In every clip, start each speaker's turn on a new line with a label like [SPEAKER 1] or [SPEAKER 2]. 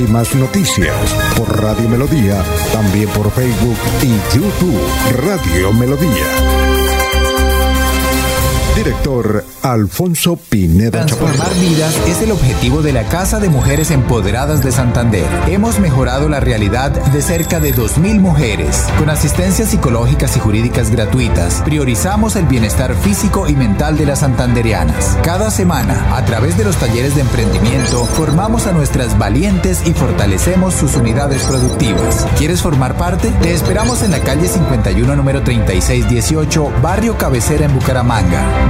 [SPEAKER 1] Últimas noticias por Radio Melodía, también por Facebook y YouTube Radio Melodía. Director Alfonso Pineda
[SPEAKER 2] Transformar vidas es el objetivo de la Casa de Mujeres Empoderadas de Santander. Hemos mejorado la realidad de cerca de 2.000 mujeres. Con asistencias psicológicas y jurídicas gratuitas, priorizamos el bienestar físico y mental de las santanderianas. Cada semana, a través de los talleres de emprendimiento, formamos a nuestras valientes y fortalecemos sus unidades productivas. ¿Quieres formar parte? Te esperamos en la calle 51, número 3618, Barrio Cabecera en Bucaramanga.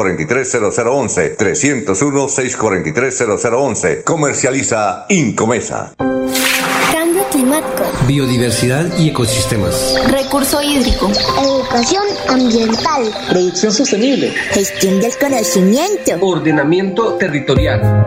[SPEAKER 3] 643-0011, 301-643-0011. Comercializa Incomesa.
[SPEAKER 4] Cambio climático.
[SPEAKER 5] Biodiversidad y ecosistemas.
[SPEAKER 4] Recurso hídrico. Educación ambiental.
[SPEAKER 6] Producción sostenible.
[SPEAKER 4] Gestión del conocimiento.
[SPEAKER 6] Ordenamiento territorial.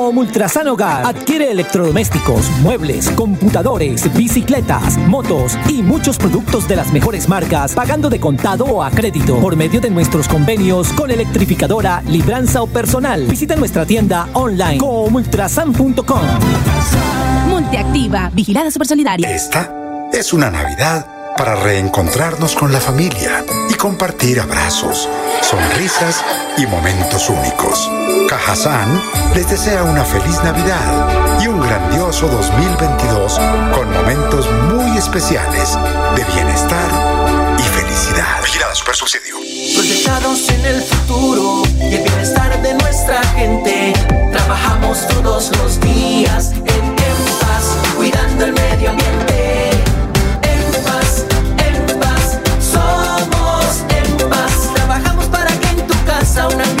[SPEAKER 7] Ultrasan Hogar, adquiere electrodomésticos, muebles, computadores, bicicletas, motos y muchos productos de las mejores marcas, pagando de contado o a crédito por medio de nuestros convenios con electrificadora, libranza o personal. Visita nuestra tienda online como ultrasan.com.
[SPEAKER 8] Multiactiva, vigilada supersolidaria.
[SPEAKER 9] Esta es una Navidad para reencontrarnos con la familia compartir abrazos, sonrisas y momentos únicos. Cajazán les desea una feliz Navidad y un grandioso 2022 con momentos muy especiales de bienestar y felicidad.
[SPEAKER 10] Vigilada Super Subsidio. Proyectados en el futuro y el bienestar de nuestra gente. Trabajamos todos los días en, paz, cuidando el medio ambiente. En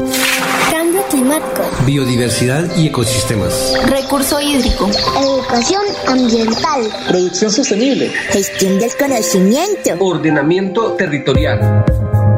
[SPEAKER 5] Biodiversidad y ecosistemas.
[SPEAKER 4] Recurso hídrico. Educación ambiental.
[SPEAKER 6] Producción sostenible.
[SPEAKER 4] Gestión del conocimiento.
[SPEAKER 6] Ordenamiento territorial.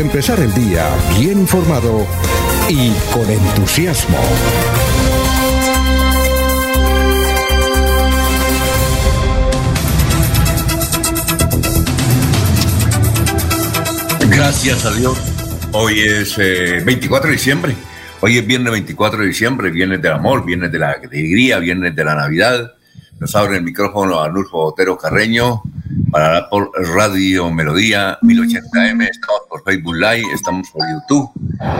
[SPEAKER 1] Empezar el día bien informado y con entusiasmo.
[SPEAKER 11] Gracias a Dios. Hoy es 24 de diciembre. Hoy es viernes 24 de diciembre, viernes del amor, viernes de la alegría, viernes de la Navidad. Nos abre el micrófono a Nulfo Otero Carreño para por Radio Melodía 1080M. Estamos por Facebook Live, estamos por YouTube.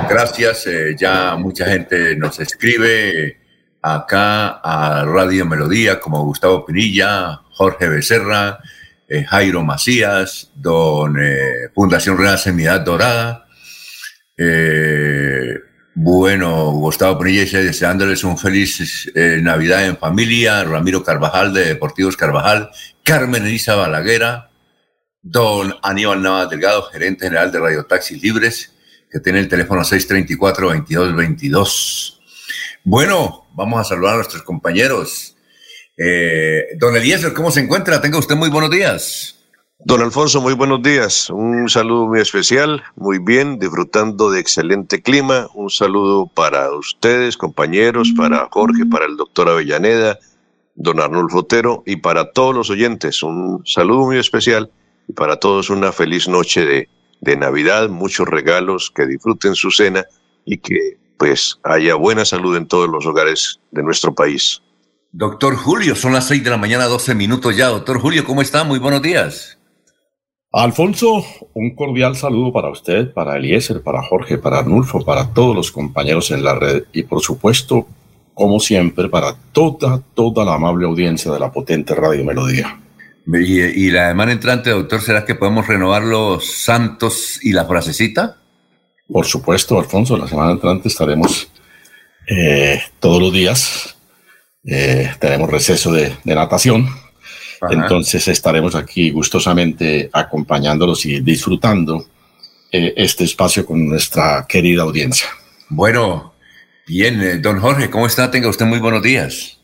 [SPEAKER 11] Gracias, eh, ya mucha gente nos escribe acá a Radio Melodía, como Gustavo Pinilla, Jorge Becerra, eh, Jairo Macías, don eh, Fundación Real Semidad Dorada. Bueno, Gustavo Pinilla deseándoles un feliz Navidad en familia. Ramiro Carvajal de Deportivos Carvajal, Carmen Elisa Balaguera, don Aníbal Navas Delgado, gerente general de Radio Taxis Libres, que tiene el teléfono 634-2222. Bueno, vamos a saludar a nuestros compañeros. Eh, don Eliezer, ¿cómo se encuentra? Tenga usted muy buenos días.
[SPEAKER 12] Don Alfonso, muy buenos días. Un saludo muy especial, muy bien, disfrutando de excelente clima. Un saludo para ustedes, compañeros, para Jorge, para el doctor Avellaneda, don Arnulfo Otero, y para todos los oyentes. Un saludo muy especial y para todos una feliz noche de, de Navidad, muchos regalos, que disfruten su cena y que pues haya buena salud en todos los hogares de nuestro país.
[SPEAKER 11] Doctor Julio, son las seis de la mañana, 12 minutos ya. Doctor Julio, ¿cómo está? Muy buenos días.
[SPEAKER 13] Alfonso, un cordial saludo para usted, para Eliezer, para Jorge, para Arnulfo, para todos los compañeros en la red y por supuesto, como siempre, para toda, toda la amable audiencia de la potente Radio Melodía.
[SPEAKER 11] Y, y la semana entrante, doctor, ¿será que podemos renovar los santos y la frasecita?
[SPEAKER 13] Por supuesto, Alfonso, la semana entrante estaremos eh, todos los días. Eh, tenemos receso de, de natación. Ajá. Entonces estaremos aquí gustosamente acompañándolos y disfrutando eh, este espacio con nuestra querida audiencia.
[SPEAKER 11] Bueno, bien, eh, don Jorge, ¿cómo está? Tenga usted muy buenos días.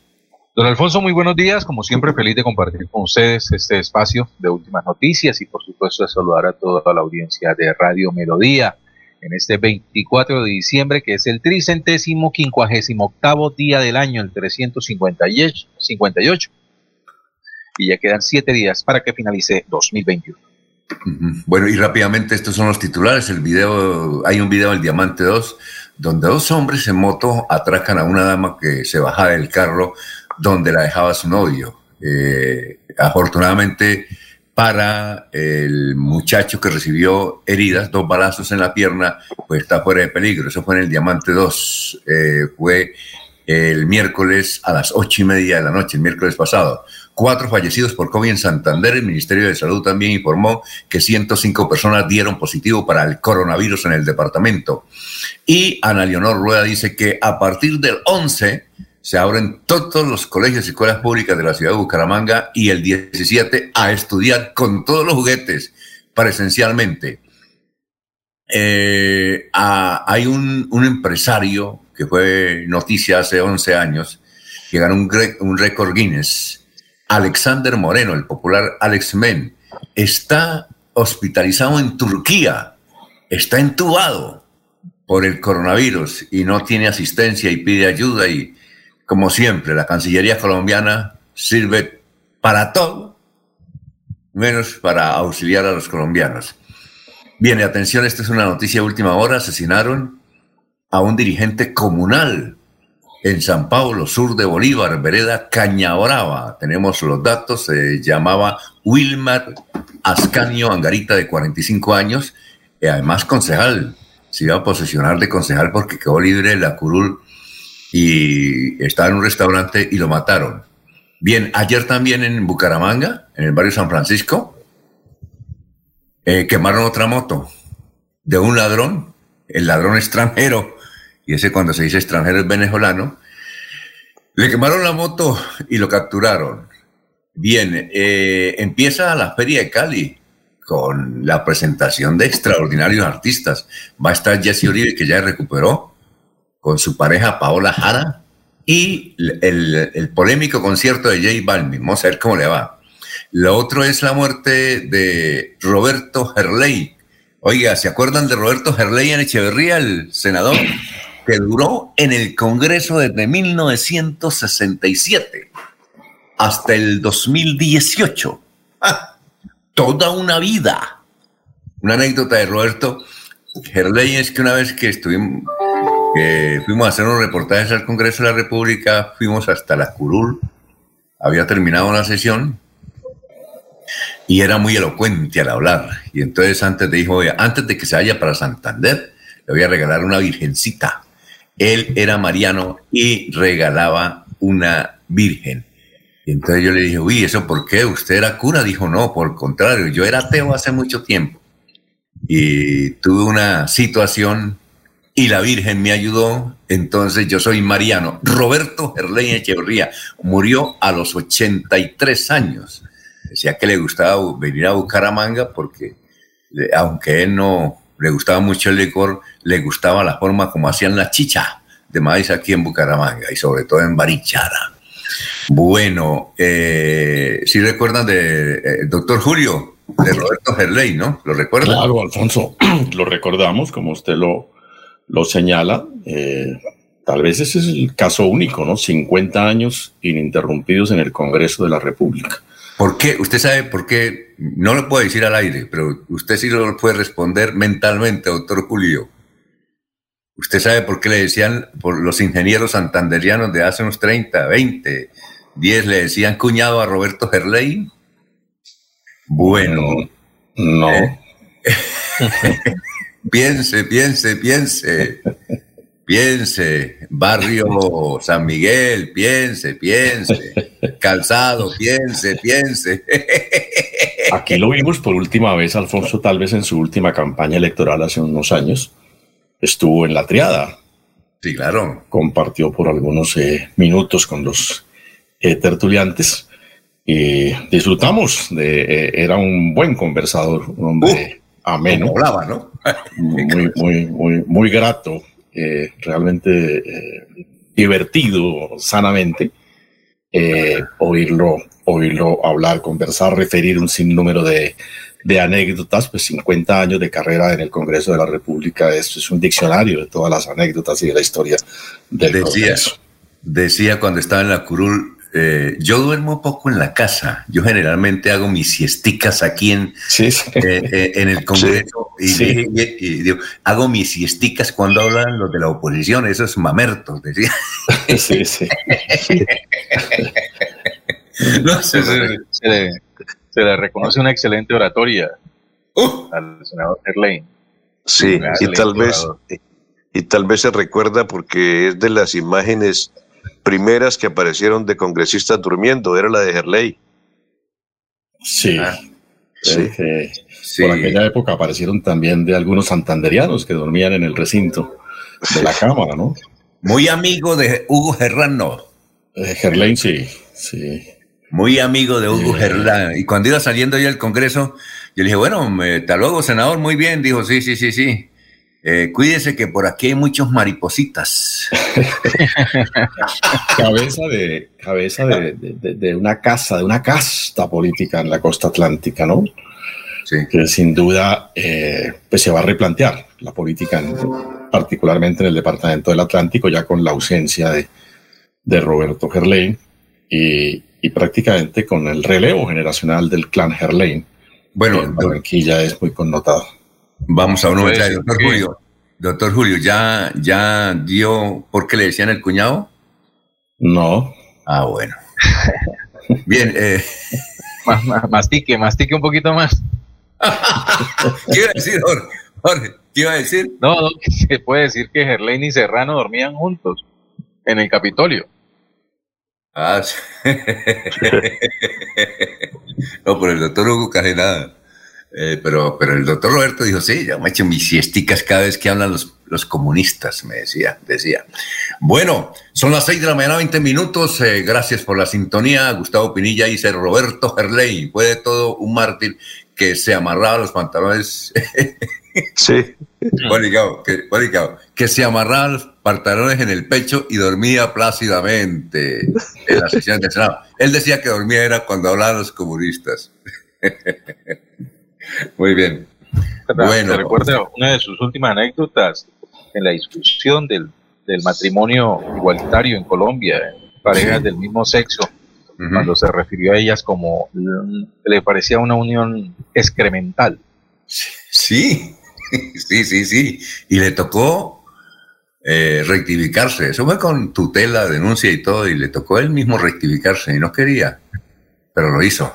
[SPEAKER 14] Don Alfonso, muy buenos días. Como siempre, feliz de compartir con ustedes este espacio de últimas noticias y, por supuesto, de saludar a toda la audiencia de Radio Melodía en este 24 de diciembre, que es el tricentésimo quincuagésimo octavo día del año, el 358. Y ya quedan siete días para que finalice 2021.
[SPEAKER 11] Bueno, y rápidamente estos son los titulares. El video, hay un video del Diamante 2, donde dos hombres en moto atracan a una dama que se baja del carro donde la dejaba su novio. Eh, afortunadamente para el muchacho que recibió heridas, dos balazos en la pierna, pues está fuera de peligro. Eso fue en el Diamante 2. Eh, fue el miércoles a las ocho y media de la noche, el miércoles pasado. Cuatro fallecidos por COVID en Santander. El Ministerio de Salud también informó que 105 personas dieron positivo para el coronavirus en el departamento. Y Ana Leonor Rueda dice que a partir del 11 se abren todos los colegios y escuelas públicas de la ciudad de Bucaramanga y el 17 a estudiar con todos los juguetes presencialmente. Eh, hay un, empresario que fue noticia hace 11 años que ganó un récord Guinness. Alexander Moreno, el popular Alex Men, está hospitalizado en Turquía, está entubado por el coronavirus y no tiene asistencia y pide ayuda y como siempre, la Cancillería colombiana sirve para todo, menos para auxiliar a los colombianos. Bien, atención, esta es una noticia de última hora. Asesinaron a un dirigente comunal en San Paulo, sur de Bolívar, vereda Cañabrava. Tenemos los datos, se llamaba Wilmar Ascanio Angarita, de 45 años, y además concejal. Se iba a posesionar de concejal porque quedó libre la curul y estaba en un restaurante y lo mataron. Bien, ayer también en Bucaramanga, en el barrio San Francisco, eh, quemaron otra moto de un ladrón, el ladrón extranjero, y ese cuando se dice extranjero es venezolano, le quemaron la moto y lo capturaron. Bien, eh, empieza la Feria de Cali con la presentación de extraordinarios artistas. Va a estar Jesse Uribe, que ya recuperó, con su pareja Paola Jara y el, polémico concierto de J Balvin. Vamos a ver cómo le va. Lo otro es la muerte de Roberto Herley, Oiga, ¿se acuerdan de Roberto Gerley en Echeverría, el senador? Que duró en el Congreso desde 1967 hasta el 2018. Ah, toda una vida. Una anécdota de Roberto Gerley es que una vez que estuvimos, fuimos a hacer unos reportajes al Congreso de la República, fuimos hasta la curul, había terminado una sesión y era muy elocuente al hablar. Y entonces antes antes de que se vaya para Santander, le voy a regalar una virgencita. Él era mariano y regalaba una virgen. Y entonces yo le dije, uy, ¿eso por qué? ¿Usted era cura? Dijo, no, por el contrario, yo era ateo hace mucho tiempo. Y tuve una situación y la Virgen me ayudó, entonces yo soy mariano. Roberto Gerley Echeverría murió a los 83 años. Decía que le gustaba venir a Bucaramanga porque, aunque él no le gustaba mucho el licor, le gustaba la forma como hacían la chicha de maíz aquí en Bucaramanga y sobre todo en Barichara. Bueno, eh, si recuerdan de eh, doctor Julio, de Roberto Gerley, ¿no? ¿Lo recuerdan?
[SPEAKER 13] Claro, Alfonso, lo recordamos, como usted lo, lo señala. Eh, tal vez ese es el caso único, ¿no? 50 años ininterrumpidos en el Congreso de la República.
[SPEAKER 11] ¿Por qué? Usted sabe por qué, no lo puedo decir al aire, pero usted sí lo puede responder mentalmente, doctor Julio. ¿Usted sabe por qué le decían, por los ingenieros santanderianos de hace unos 30, 20, 10, le decían cuñado a Roberto Gerley? Bueno.
[SPEAKER 13] No.
[SPEAKER 11] Eh, piense, piense, piense. Piense, barrio San Miguel, piense, piense, calzado, piense, piense.
[SPEAKER 13] Aquí lo vimos por última vez, Alfonso, tal vez en su última campaña electoral hace unos años. Estuvo en la triada.
[SPEAKER 11] Sí, claro.
[SPEAKER 13] Compartió por algunos eh, minutos con los eh, tertuliantes y disfrutamos de, eh, era un buen conversador, un hombre ameno.
[SPEAKER 11] Hablaba, ¿no?
[SPEAKER 13] muy, muy, muy, muy grato eh, realmente eh, divertido sanamente eh, oírlo, oírlo hablar, conversar, referir un sinnúmero de, de anécdotas, pues 50 años de carrera en el Congreso de la República, esto es un diccionario de todas las anécdotas y de la historia del
[SPEAKER 11] decía,
[SPEAKER 13] Congreso.
[SPEAKER 11] Decía cuando estaba en la curul, eh, yo duermo poco en la casa. Yo generalmente hago mis siesticas aquí en,
[SPEAKER 13] sí, sí.
[SPEAKER 11] Eh, eh, en el Congreso y,
[SPEAKER 13] Sí.
[SPEAKER 11] y- y- y digo, hago mis siesticas cuando hablan los de la oposición, esos mamertos, decía.
[SPEAKER 13] Sí, sí.
[SPEAKER 11] No
[SPEAKER 14] se, le, se le- se le reconoce una excelente oratoria al senador Gerlain.
[SPEAKER 12] Sí, y tal vez y tal vez se recuerda porque es de las imágenes primeras que aparecieron de congresistas durmiendo, era la de Gerley.
[SPEAKER 13] Sí.
[SPEAKER 12] Sí.
[SPEAKER 13] Eh, Por aquella época aparecieron también de algunos santanderianos que dormían en el recinto de la Cámara, ¿no?
[SPEAKER 11] Muy amigo de Hugo Gerrano.
[SPEAKER 13] Eh, Gerlain, sí, sí.
[SPEAKER 11] Muy amigo de Hugo
[SPEAKER 13] Eh.
[SPEAKER 11] Gerlán. Y cuando iba saliendo ya del Congreso, yo le dije, bueno, me- hasta luego, senador, muy bien. Dijo, sí, sí, sí, sí. Eh, cuídese que por aquí hay muchos maripositas.
[SPEAKER 13] cabeza de cabeza de, de- de- de una casa, de una casta política en la costa atlántica, ¿no? Que sin duda eh, pues se va a replantear la política, en- particularmente en el departamento del Atlántico, ya con la ausencia de, de Roberto Gerlain y, y prácticamente con el relevo generacional del clan Gerlain.
[SPEAKER 11] Bueno,
[SPEAKER 13] que en Barranquilla es muy connotado.
[SPEAKER 11] Vamos a un
[SPEAKER 13] Puede
[SPEAKER 11] momento,
[SPEAKER 13] ser
[SPEAKER 11] doctor Julio. Doctor Julio, ¿ya, ¿ya dio por qué le decían el cuñado?
[SPEAKER 13] No.
[SPEAKER 11] Ah, bueno. Bien, eh,
[SPEAKER 14] Ma- ma- Mastique, mastique un poquito más.
[SPEAKER 11] ¿qué iba a decir, Jorge? Jorge, ¿qué iba a decir?
[SPEAKER 14] No, no, se puede decir que Gerlain y Serrano dormían juntos en el Capitolio.
[SPEAKER 11] Ah, sí. no, por el doctor Hugo casi nada. Eh, pero, pero el doctor Roberto dijo, sí, yo me echo mis siesticas cada vez que hablan los, los comunistas, me decía, decía. Bueno, son las seis de la mañana, 20 minutos. eh, gracias por la sintonía. Gustavo Pinilla dice, Roberto Gerley, fue de todo un mártir que se amarraba los pantalones.
[SPEAKER 12] sí.
[SPEAKER 11] Bolicao, que, Bolicao, que se amarraba los pantalones en el pecho y dormía plácidamente en la sesión del Senado. Él decía que dormía era cuando hablaban los comunistas. Muy bien.
[SPEAKER 14] Bueno. ¿Te recuerda una de sus últimas anécdotas en la discusión del, del matrimonio igualitario en Colombia, parejas del mismo sexo, cuando se refirió a ellas como le parecía una unión excremental.
[SPEAKER 11] Sí, sí, sí, sí. Y le tocó eh, rectificarse. Eso fue con tutela, denuncia y todo, y le tocó él mismo rectificarse y no quería, pero lo hizo.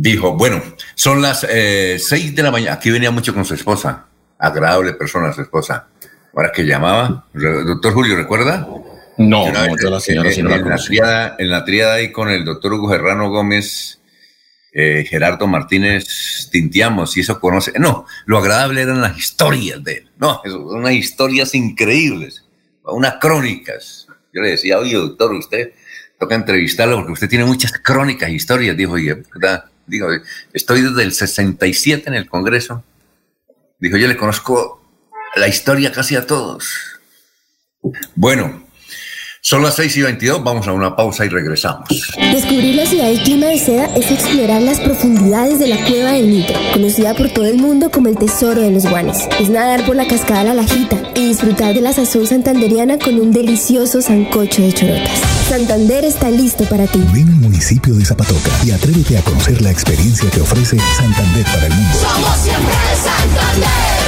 [SPEAKER 11] Dijo, bueno, son las eh, seis de la mañana. Aquí venía mucho con su esposa. Agradable persona su esposa. Ahora que llamaba, doctor Julio, ¿recuerda?
[SPEAKER 13] No, no, la señora
[SPEAKER 11] en, la, triada, en la triada ahí con el doctor Hugo Gerrano Gómez, eh, Gerardo Martínez Tintiamos, y eso conoce. No, lo agradable eran las historias de él. No, unas historias increíbles, unas crónicas. Yo le decía, oye, doctor, usted toca entrevistarlo porque usted tiene muchas crónicas, historias. Dijo, oye, ¿verdad? Digo, estoy desde el 67 en el Congreso. Dijo, yo le conozco la historia casi a todos. Bueno, son las 6 y 22, vamos a una pausa y regresamos.
[SPEAKER 15] Descubrir la ciudad del clima de seda es explorar las profundidades de la cueva del Nitro, conocida por todo el mundo como el tesoro de los guanes. Es nadar por la cascada La Lajita y disfrutar de la sazón santanderiana con un delicioso sancocho de chorotas. Santander está listo para ti.
[SPEAKER 1] Ven al municipio de Zapatoca y atrévete a conocer la experiencia que ofrece Santander para el mundo.
[SPEAKER 16] Somos siempre Santander.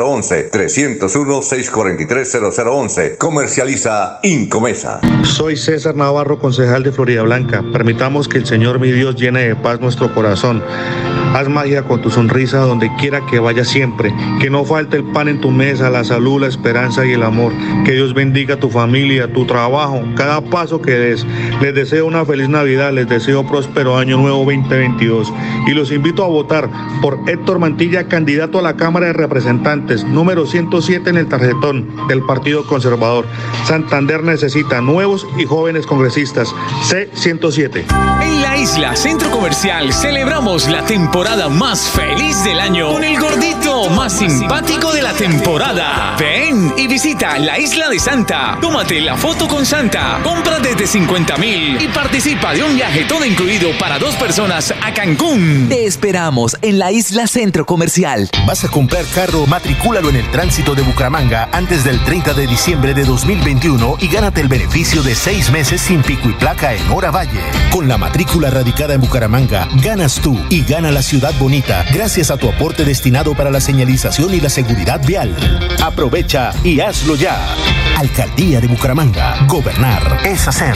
[SPEAKER 11] 301-643-0011. 301-643-0011. Comercializa Incomesa.
[SPEAKER 17] Soy César Navarro, concejal de Florida Blanca. Permitamos que el Señor mi Dios llene de paz nuestro corazón. Haz magia con tu sonrisa donde quiera que vaya siempre. Que no falte el pan en tu mesa, la salud, la esperanza y el amor. Que Dios bendiga tu familia, tu trabajo, cada paso que des. Les deseo una feliz Navidad, les deseo próspero año nuevo 2022. Y los invito a votar por Héctor Mantilla, candidato a la Cámara de Representantes, número 107 en el tarjetón del Partido Conservador. Santander necesita nuevos y jóvenes congresistas. C107.
[SPEAKER 10] En la isla Centro Comercial celebramos la temporada más feliz del año con el gordito más simpático de la temporada. Ven y visita la isla de Santa. Tómate la foto con Santa. Compra desde 50 mil y participa de un viaje todo incluido para dos personas a Cancún.
[SPEAKER 18] Te esperamos en la isla Centro Comercial.
[SPEAKER 19] ¿Vas a comprar carro? Matricúlalo en el tránsito de Bucaramanga antes del 30 de diciembre de 2021 y gánate el beneficio de seis meses sin pico y placa en Hora Valle. Con la matrícula radicada en Bucaramanga, ganas tú y gana la ciudad bonita gracias a tu aporte destinado para la señalización y la seguridad vial. Aprovecha y hazlo ya. Alcaldía de Bucaramanga. Gobernar es hacer.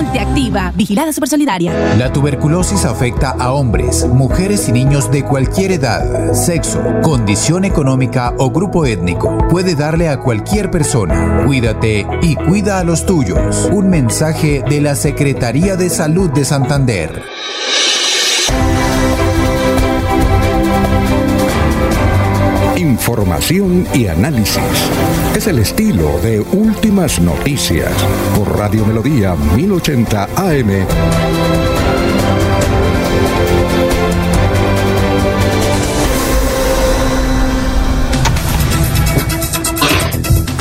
[SPEAKER 7] ultrasan.com.
[SPEAKER 20] Multiactiva, vigilada supersolidaria.
[SPEAKER 2] La tuberculosis afecta a hombres, mujeres y niños de cualquier edad, sexo, condición económica o grupo étnico. Puede darle a cualquier persona. Cuídate y cuida a los tuyos. Un mensaje de la Secretaría de Salud de Santander.
[SPEAKER 1] Información y análisis. Es el estilo de Últimas Noticias por Radio Melodía 1080 AM.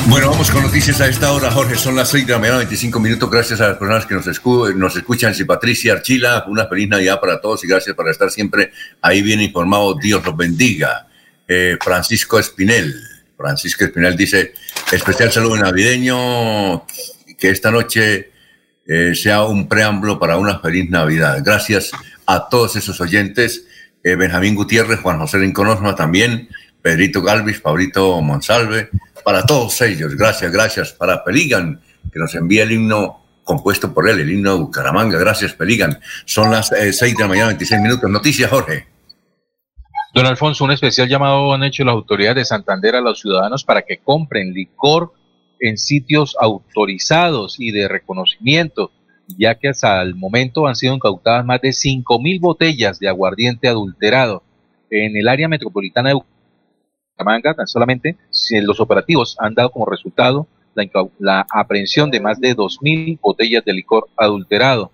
[SPEAKER 11] Bueno, vamos con noticias a esta hora, Jorge. Son las 6 de la mañana, 25 minutos. Gracias a las personas que nos, escu nos escuchan. Si Patricia Archila, una feliz Navidad para todos y gracias por estar siempre ahí bien informados. Dios los bendiga. Eh, Francisco Espinel, Francisco Espinal dice, especial saludo navideño, que esta noche eh, sea un preámbulo para una feliz Navidad. Gracias a todos esos oyentes, eh, Benjamín Gutiérrez, Juan José Lincoln también, Pedrito Galvis, Pablito Monsalve, para todos ellos, gracias, gracias, para Peligan, que nos envía el himno compuesto por él, el himno de Bucaramanga. Gracias, Peligan. Son las eh, seis de la mañana, 26 minutos. Noticias, Jorge.
[SPEAKER 14] Don Alfonso, un especial llamado han hecho las autoridades de Santander a los ciudadanos para que compren licor en sitios autorizados y de reconocimiento, ya que hasta el momento han sido incautadas más de cinco mil botellas de aguardiente adulterado en el área metropolitana de Bucaramanga. Tan solamente los operativos han dado como resultado la, aprehensión de más de 2.000 botellas de licor adulterado.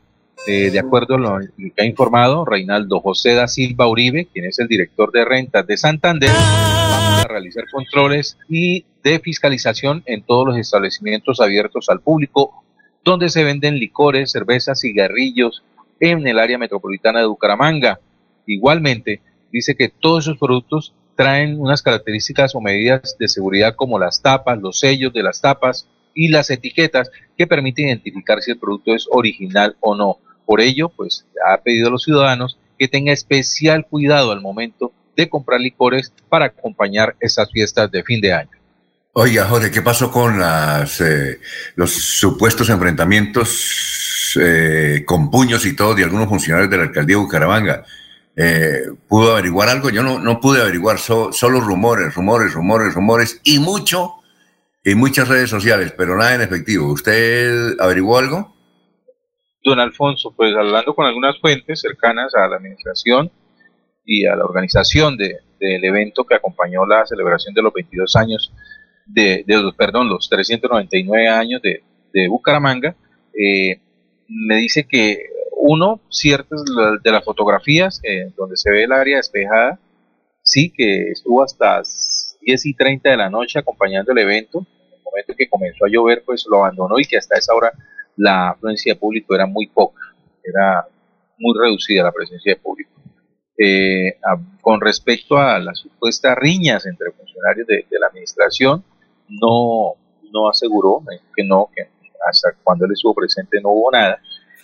[SPEAKER 14] Eh, de acuerdo a lo que ha informado Reinaldo José da Silva Uribe, quien es el director de rentas de Santander, vamos a realizar controles y de fiscalización en todos los establecimientos abiertos al público donde se venden licores, cervezas, cigarrillos en el área metropolitana de Bucaramanga. Igualmente, dice que todos esos productos traen unas características o medidas de seguridad como las tapas, los sellos de las tapas y las etiquetas que permiten identificar si el producto es original o no. Por ello, pues ha pedido a los ciudadanos que tengan especial cuidado al momento de comprar licores para acompañar esas fiestas de fin de año.
[SPEAKER 11] Oiga, Jorge, ¿qué pasó con las, eh, los supuestos enfrentamientos eh, con puños y todo de algunos funcionarios de la alcaldía de Bucaramanga? Eh, ¿Pudo averiguar algo? Yo no, pude averiguar, solo rumores, rumores, rumores, rumores y mucho en muchas redes sociales, pero nada en efectivo. ¿Usted averiguó algo?
[SPEAKER 14] Don Alfonso, pues hablando con algunas fuentes cercanas a la administración y a la organización de, del evento que acompañó la celebración de los 22 años, de, de perdón, los 399 años de, de Bucaramanga, eh, me dice que uno, ciertas de las fotografías eh, donde se ve el área despejada, sí, que estuvo hasta 10 y 30 de la noche acompañando el evento. En el momento en que comenzó a llover, pues lo abandonó y que hasta esa hora la afluencia de público era muy poca, era muy reducida la presencia de público. Eh, con respecto a las supuestas riñas entre funcionarios de, la administración, no, no aseguró que no, que hasta cuando él estuvo presente no hubo nada.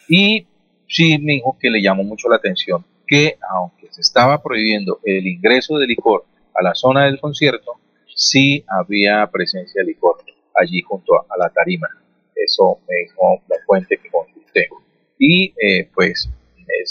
[SPEAKER 14] Y sí me dijo que le llamó mucho la atención que aunque se estaba prohibiendo el ingreso de licor a la zona del concierto, sí había presencia de licor allí junto a, la tarima. Eso me dijo la fuente que consulté. Y eh, pues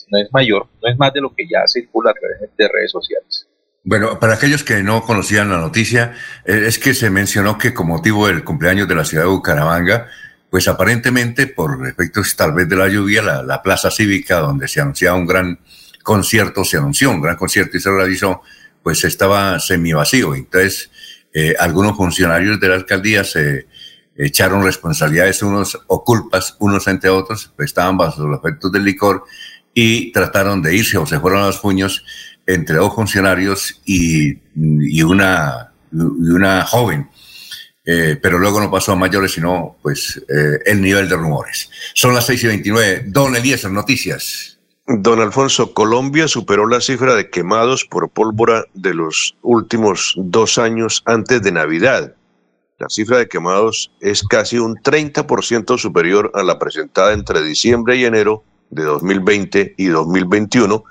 [SPEAKER 14] no es mayor, no es más de lo que ya circula a través de redes sociales.
[SPEAKER 11] Bueno, para aquellos que no conocían la noticia, eh, es que se mencionó que con motivo del cumpleaños de la ciudad de Bucaramanga, pues aparentemente por efectos tal vez de la lluvia, la, plaza cívica donde se anunciaba un gran concierto, se anunció un gran concierto y se realizó, pues estaba semi vacío. Entonces, eh, algunos funcionarios de la alcaldía se echaron responsabilidades unos o culpas unos entre otros, pues estaban bajo los efectos del licor y trataron de irse o se fueron a los puños entre dos funcionarios y, y, una, y una joven eh, pero luego no pasó a mayores, sino pues eh, el nivel de rumores. Son las 6 y 29. Don Eliezer, noticias.
[SPEAKER 12] Don Alfonso, Colombia superó la cifra de quemados por pólvora de los últimos dos años antes de Navidad. La cifra de quemados es casi un 30% superior a la presentada entre diciembre y enero de 2020 y 2021,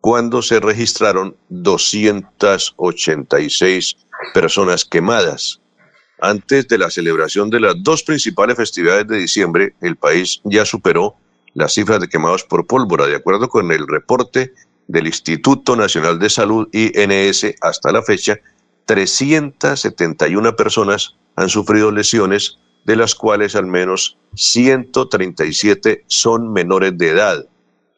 [SPEAKER 12] cuando se registraron 286 personas quemadas. Antes de la celebración de las dos principales festividades de diciembre, el país ya superó las cifras de quemados por pólvora. De acuerdo con el reporte del Instituto Nacional de Salud, INS, hasta la fecha, 371 personas han sufrido lesiones, de las cuales al menos 137 son menores de edad.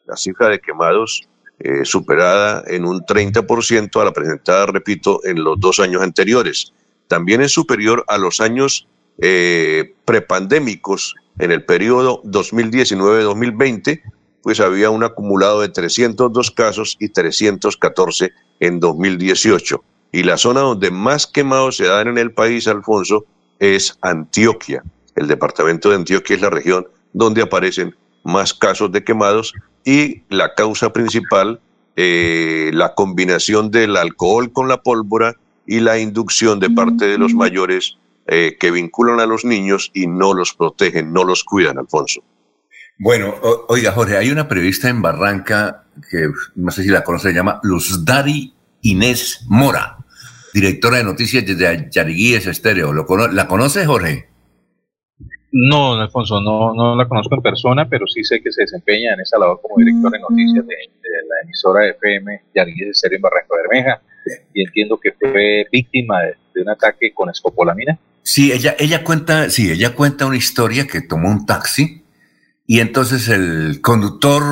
[SPEAKER 12] La cifra de quemados eh, superada en un 30% a la presentada, repito, en los dos años anteriores también es superior a los años eh, prepandémicos en el periodo 2019-2020, pues había un acumulado de 302 casos y 314 en 2018. Y la zona donde más quemados se dan en el país, Alfonso, es Antioquia. El departamento de Antioquia es la región donde aparecen más casos de quemados y la causa principal, eh, la combinación del alcohol con la pólvora y la inducción de parte de los mayores eh, que vinculan a los niños y no los protegen, no los cuidan, Alfonso.
[SPEAKER 11] Bueno, oiga, Jorge, hay una periodista en Barranca que no sé si la conoce, se llama Dari Inés Mora, directora de noticias desde Yariguíes Estéreo. ¿La conoce, Jorge?
[SPEAKER 14] No, Alfonso, no, no la conozco en persona, pero sí sé que se desempeña en esa labor como directora de noticias de, la emisora de FM Yariguíes Estéreo en Barranca Bermeja y entiendo que fue víctima de, de un ataque con escopolamina.
[SPEAKER 11] Sí, ella, ella cuenta, sí, ella cuenta una historia que tomó un taxi y entonces el conductor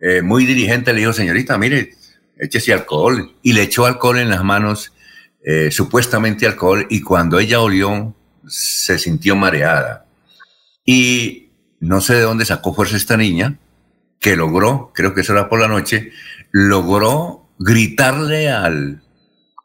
[SPEAKER 11] eh, muy dirigente le dijo, señorita, mire, échese alcohol y le echó alcohol en las manos, eh, supuestamente alcohol, y cuando ella olió, se sintió mareada. Y no sé de dónde sacó fuerza esta niña, que logró, creo que eso era por la noche, logró gritarle al,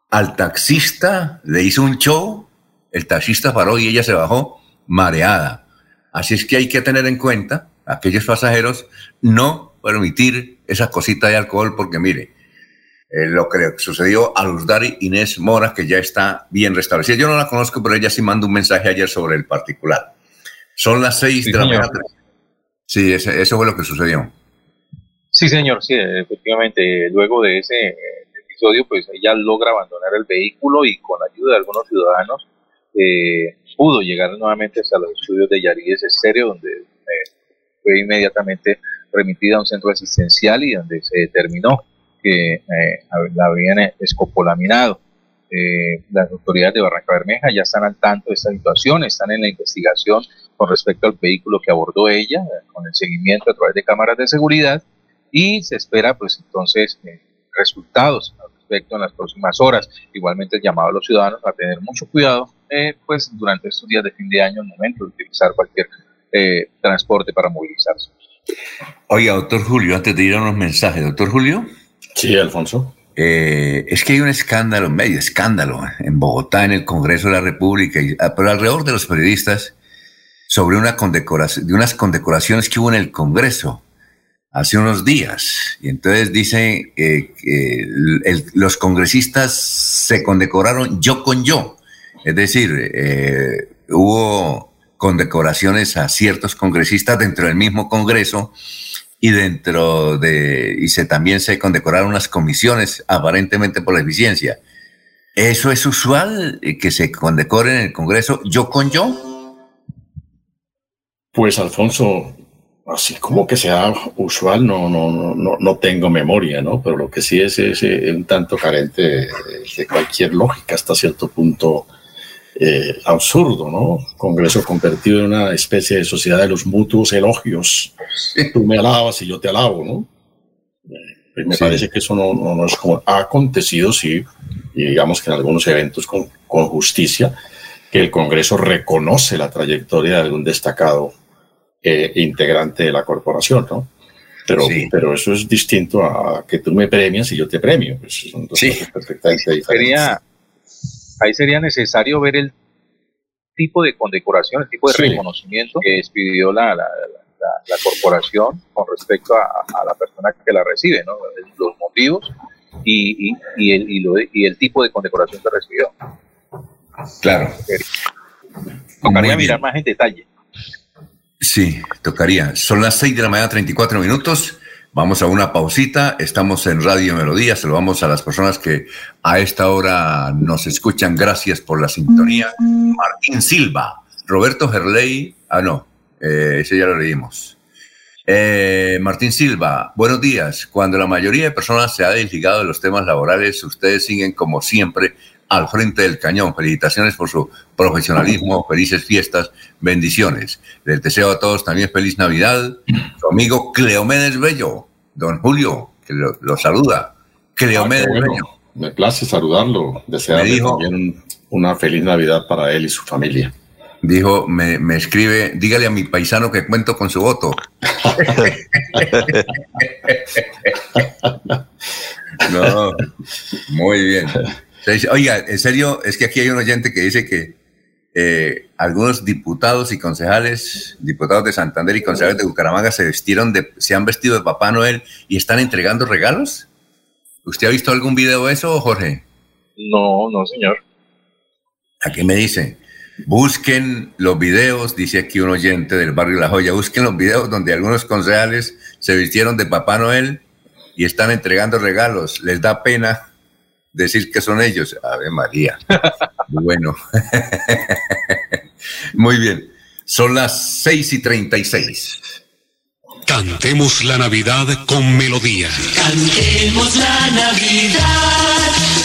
[SPEAKER 11] al taxista, le hizo un show el taxista paró y ella se bajó mareada. Así es que hay que tener en cuenta, aquellos pasajeros, no permitir esa cosita de alcohol, porque mire, eh, lo que le sucedió a Luzdari Inés Mora, que ya está bien restablecida. Yo no la conozco, pero ella sí mandó un mensaje ayer sobre el particular. Son las seis de la mañana. Sí, eso fue lo que sucedió.
[SPEAKER 14] Sí, señor, sí, efectivamente. Luego de ese eh, episodio, pues ella logra abandonar el vehículo y con la ayuda de algunos ciudadanos eh, pudo llegar nuevamente hasta los estudios de Yaríes Estéreo, donde eh, fue inmediatamente remitida a un centro asistencial y donde se determinó que eh, la habían escopolaminado. las autoridades de Barranca Bermeja ya están al tanto de esta situación, están en la investigación con respecto al vehículo que abordó ella, con el seguimiento a través de cámaras de seguridad y se espera pues entonces resultados al respecto en las próximas horas. Igualmente el llamado a los ciudadanos a tener mucho cuidado eh, pues durante estos días de fin de año, el momento de utilizar cualquier eh, transporte para movilizarse.
[SPEAKER 11] Oiga, doctor Julio, antes de ir a unos mensajes, doctor Julio.
[SPEAKER 13] Sí, Alfonso.
[SPEAKER 11] Eh, es que hay un escándalo, medio escándalo, en Bogotá, en el Congreso de la República, y, ah, pero alrededor de los periodistas, sobre unas condecoraciones que hubo en el Congreso hace unos días. Y entonces dice que los congresistas se condecoraron yo con yo. Es decir, eh, hubo condecoraciones a ciertos congresistas dentro del mismo Congreso y dentro de y se también se condecoraron unas comisiones aparentemente por la eficiencia. ¿Eso es usual eh, que se condecore en el Congreso yo con yo?
[SPEAKER 13] Pues Alfonso, así como que sea usual, no, no, no, no tengo memoria, ¿no? Pero lo que sí es, es, es un tanto carente de cualquier lógica hasta cierto punto eh, absurdo, ¿no? Congreso convertido en una especie de sociedad de los mutuos elogios. Tú me alabas y yo te alabo, ¿no? Eh, me parece que eso no, no, es como ha acontecido, sí, y digamos que en algunos eventos con, con, justicia, que el Congreso reconoce la trayectoria de algún destacado eh, integrante de la corporación, ¿no? Pero, pero eso es distinto a que tú me premias y yo te premio. Pues son dos cosas perfectamente diferentes
[SPEAKER 14] ahí sería necesario ver el tipo de condecoración, el tipo de reconocimiento que expidió la, la, corporación con respecto a, la persona que la recibe, ¿no? los motivos y, y, el, y, el tipo de condecoración que recibió.
[SPEAKER 11] Claro.
[SPEAKER 14] Tocaría mirar más en detalle.
[SPEAKER 11] Sí, tocaría. Son las 6 de la mañana, 34 minutos. Vamos a una pausita, estamos en Radio Melodía, saludamos a las personas que a esta hora nos escuchan, gracias por la sintonía. Martín Silva, Roberto Gerley, ah no, eh, ese ya lo leímos. Eh, Martín Silva, buenos días. Cuando la mayoría de personas se ha desligado de los temas laborales, ustedes siguen como siempre al frente del cañón. Felicitaciones por su profesionalismo, felices fiestas, bendiciones. Les deseo a todos también feliz Navidad. Su amigo Cleomedes Bello, don Julio, que lo, saluda. Cleomedes ah, Bello.
[SPEAKER 13] Me place saludarlo, desearle también una feliz Navidad para él y su familia.
[SPEAKER 11] Dijo, me, me escribe, dígale a mi paisano que cuento con su voto. no, muy bien. Oiga, en serio, es que aquí hay un oyente que dice que eh, algunos diputados y concejales, diputados de Santander y concejales de Bucaramanga se vestieron de, se han vestido de Papá Noel y están entregando regalos. ¿Usted ha visto algún video de eso, Jorge?
[SPEAKER 14] No, no, señor.
[SPEAKER 11] Aquí me dice, busquen los videos, dice aquí un oyente del barrio La Joya, busquen los videos donde algunos concejales se vistieron de Papá Noel y están entregando regalos. Les da pena decir que son ellos. Ave María. bueno. Muy bien. Son las 6 y 36.
[SPEAKER 21] Cantemos la Navidad con melodía.
[SPEAKER 10] Cantemos la Navidad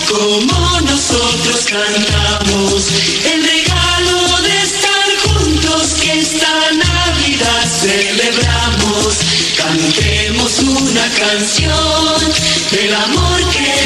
[SPEAKER 10] como nosotros cantamos. El regalo de estar juntos que esta Navidad celebramos. Cantemos una canción del amor que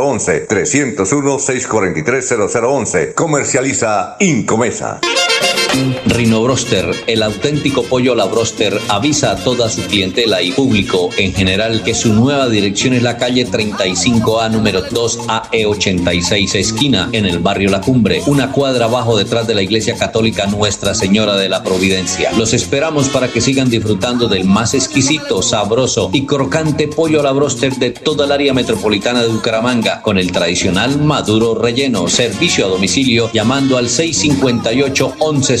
[SPEAKER 3] 301 643 0011. Comercializa Incomesa.
[SPEAKER 22] Rino Broster, el auténtico pollo a la broster, avisa a toda su clientela y público en general que su nueva dirección es la calle 35A número 2AE86 esquina en el barrio La Cumbre, una cuadra abajo detrás de la iglesia católica Nuestra Señora de la Providencia. Los esperamos para que sigan disfrutando del más exquisito, sabroso y crocante pollo a la broster de toda el área metropolitana de Bucaramanga con el tradicional maduro relleno, servicio a domicilio llamando al 658 11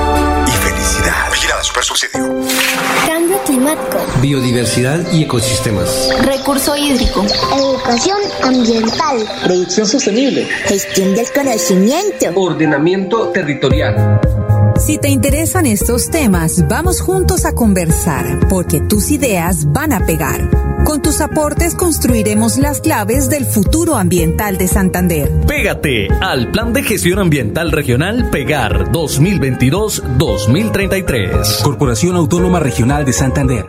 [SPEAKER 9] y felicidad. Vigilada Super Subsidio.
[SPEAKER 4] Cambio climático.
[SPEAKER 23] Biodiversidad y ecosistemas.
[SPEAKER 4] Recurso hídrico. Educación ambiental.
[SPEAKER 6] Producción sostenible.
[SPEAKER 4] Gestión del conocimiento.
[SPEAKER 6] Ordenamiento territorial.
[SPEAKER 24] Si te interesan estos temas, vamos juntos a conversar, porque tus ideas van a pegar. Con tus aportes construiremos las claves del futuro ambiental de Santander.
[SPEAKER 25] Pégate al Plan de Gestión Ambiental Regional Pegar 2022-2033.
[SPEAKER 26] Corporación Autónoma Regional de Santander.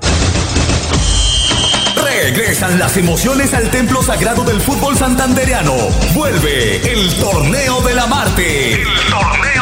[SPEAKER 27] Regresan las emociones al templo sagrado del fútbol santandereano. Vuelve el Torneo de la Marte. El Torneo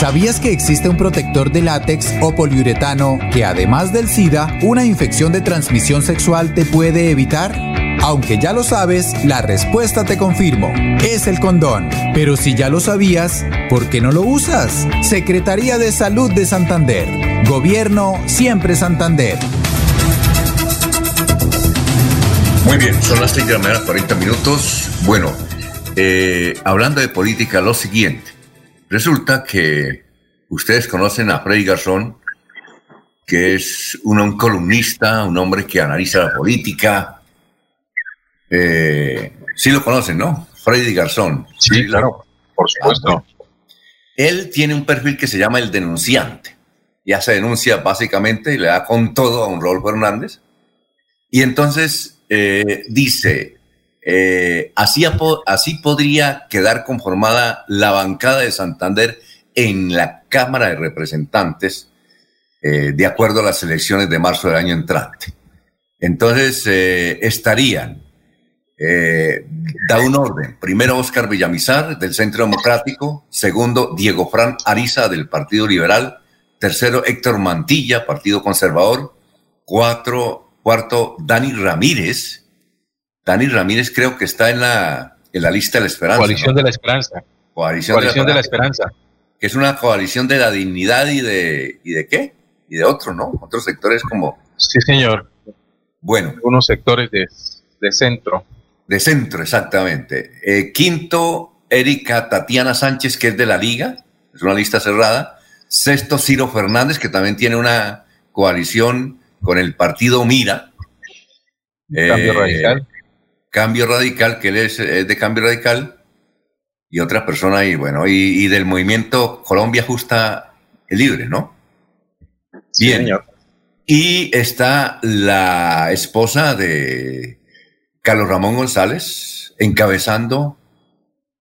[SPEAKER 2] ¿Sabías que existe un protector de látex o poliuretano que además del SIDA, una infección de transmisión sexual te puede evitar? Aunque ya lo sabes, la respuesta te confirmo. Es el condón. Pero si ya lo sabías, ¿por qué no lo usas? Secretaría de Salud de Santander. Gobierno siempre Santander.
[SPEAKER 11] Muy bien, son las 6 de la mañana, 40 minutos. Bueno, eh, hablando de política, lo siguiente. Resulta que ustedes conocen a Freddy Garzón, que es un, un columnista, un hombre que analiza la política. Eh, sí lo conocen, ¿no? Freddy Garzón.
[SPEAKER 14] Sí, claro, por supuesto.
[SPEAKER 11] Él tiene un perfil que se llama el denunciante. Ya se denuncia básicamente y le da con todo a un Rodolfo Hernández. Y entonces eh, dice, eh, así, así podría quedar conformada la bancada de Santander en la Cámara de Representantes eh, de acuerdo a las elecciones de marzo del año entrante. Entonces eh, estarían, da un orden, primero Óscar Villamizar del Centro Democrático, segundo Diego Fran Ariza del Partido Liberal, tercero Héctor Mantilla, Partido Conservador, cuatro, cuarto Dani Ramírez, Dani Ramírez creo que está en la, en la lista de la esperanza.
[SPEAKER 14] Coalición de la esperanza.
[SPEAKER 11] Coalición, de, la, esperanza. Que es una coalición de la dignidad y de, ¿y de qué? Y de otro, ¿no? Otros sectores como...
[SPEAKER 14] Sí, señor.
[SPEAKER 11] Bueno.
[SPEAKER 14] Algunos sectores de, de centro.
[SPEAKER 11] De centro, exactamente. Eh, quinto, Erika Tatiana Sánchez, que es de la Liga, es una lista cerrada. Sexto, Ciro Fernández, que también tiene una coalición con el partido Mira.
[SPEAKER 14] Cambio eh, radical.
[SPEAKER 11] Cambio Radical, que él es, de Cambio Radical, y otra persona y bueno, y, del movimiento Colombia Justa y Libre, ¿no? Bien. señor. Y está la esposa de Carlos Ramón González encabezando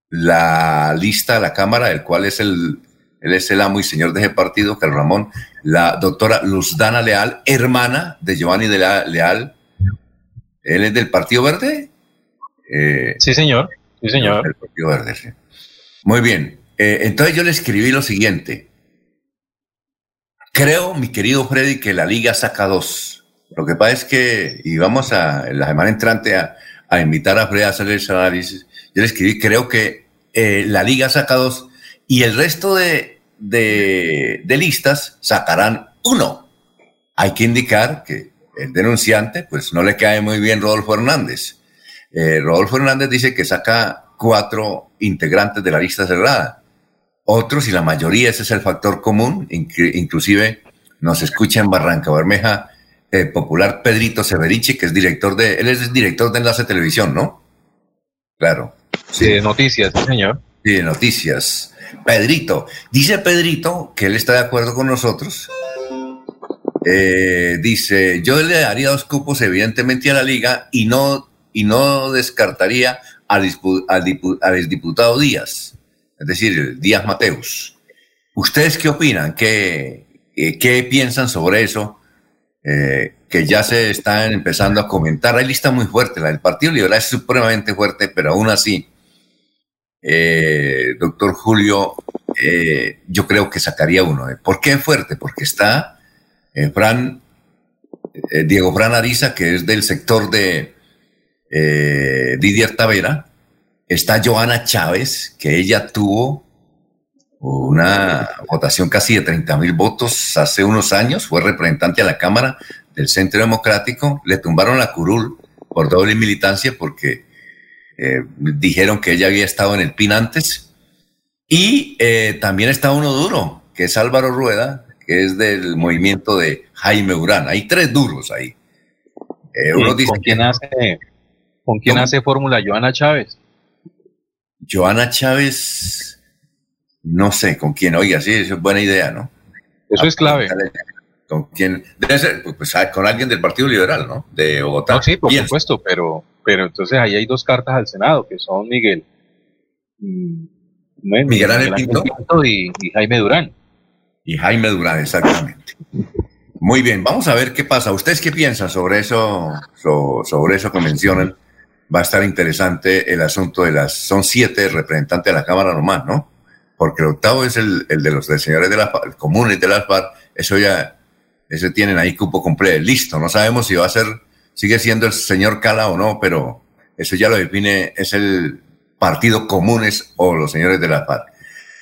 [SPEAKER 11] la lista de la Cámara, el cual es el, él es el amo y señor de ese partido, Carlos Ramón, la doctora Luzdana Leal, hermana de Giovanni de Leal. Él es del Partido Verde,
[SPEAKER 14] eh, sí, señor. Sí, señor.
[SPEAKER 11] Muy bien. Eh, entonces yo le escribí lo siguiente. Creo, mi querido Freddy, que la liga saca dos. Lo que pasa es que, y vamos a, la semana entrante a, invitar a Freddy a hacer el análisis, yo le escribí, creo que eh, la liga saca dos y el resto de, de, de listas sacarán uno. Hay que indicar que el denunciante, pues no le cae muy bien Rodolfo Hernández eh, Rodolfo Hernández dice que saca cuatro integrantes de la lista cerrada. Otros, y la mayoría, ese es el factor común, inclusive nos escucha en Barranca Bermeja, eh, popular Pedrito Severici, que es director de, él es director de Enlace Televisión, ¿no? Claro.
[SPEAKER 14] Sí, de noticias, señor.
[SPEAKER 11] Sí, de noticias. Pedrito, dice Pedrito que él está de acuerdo con nosotros. Eh, dice, yo le daría dos cupos evidentemente a la liga y no y no descartaría al, al, diputado Díaz, es decir, Díaz Mateus. ¿Ustedes qué opinan? ¿Qué, eh, qué piensan sobre eso? Eh, que ya se están empezando a comentar. Hay lista muy fuerte, la del Partido Liberal es supremamente fuerte, pero aún así, eh, doctor Julio, yo creo que sacaría uno. ¿Por qué fuerte? Porque está Fran, Diego Fran Ariza, que es del sector de, eh, Didier Tavera, está Joana Chávez, que ella tuvo una votación casi de 30 mil votos hace unos años, fue representante a la Cámara del Centro Democrático, le tumbaron la curul por doble militancia porque eh, dijeron que ella había estado en el PIN antes. Y eh, también está uno duro, que es Álvaro Rueda, que es del movimiento de Jaime Urán. Hay tres duros ahí.
[SPEAKER 14] uno dice quién hace ¿Con quién hace fórmula Joana Chávez?
[SPEAKER 11] Joana Chávez, no sé con quién. Oiga, sí, eso es buena idea, ¿no?
[SPEAKER 14] Eso es clave.
[SPEAKER 11] ¿Con quién? Debe ser, pues, pues ah, con alguien del Partido Liberal, ¿no? De Bogotá. No,
[SPEAKER 14] sí, por supuesto, pero, pero entonces ahí hay dos cartas al Senado, que son Miguel.
[SPEAKER 11] Mm, Miguel, Ángel Pinto,
[SPEAKER 14] y, Jaime Durán.
[SPEAKER 11] Y Jaime Durán, exactamente. Muy bien, vamos a ver qué pasa. ¿Ustedes qué piensan sobre eso, sobre eso que mencionan? Va a estar interesante el asunto de las, son siete representantes de la Cámara nomás, ¿no? Porque el octavo es el, el de los señores de las comunes de las FARC, eso ya, ese tienen ahí cupo completo, listo, no sabemos si va a ser, sigue siendo el señor Cala o no, pero eso ya lo define, es el partido comunes o los señores de la FARC.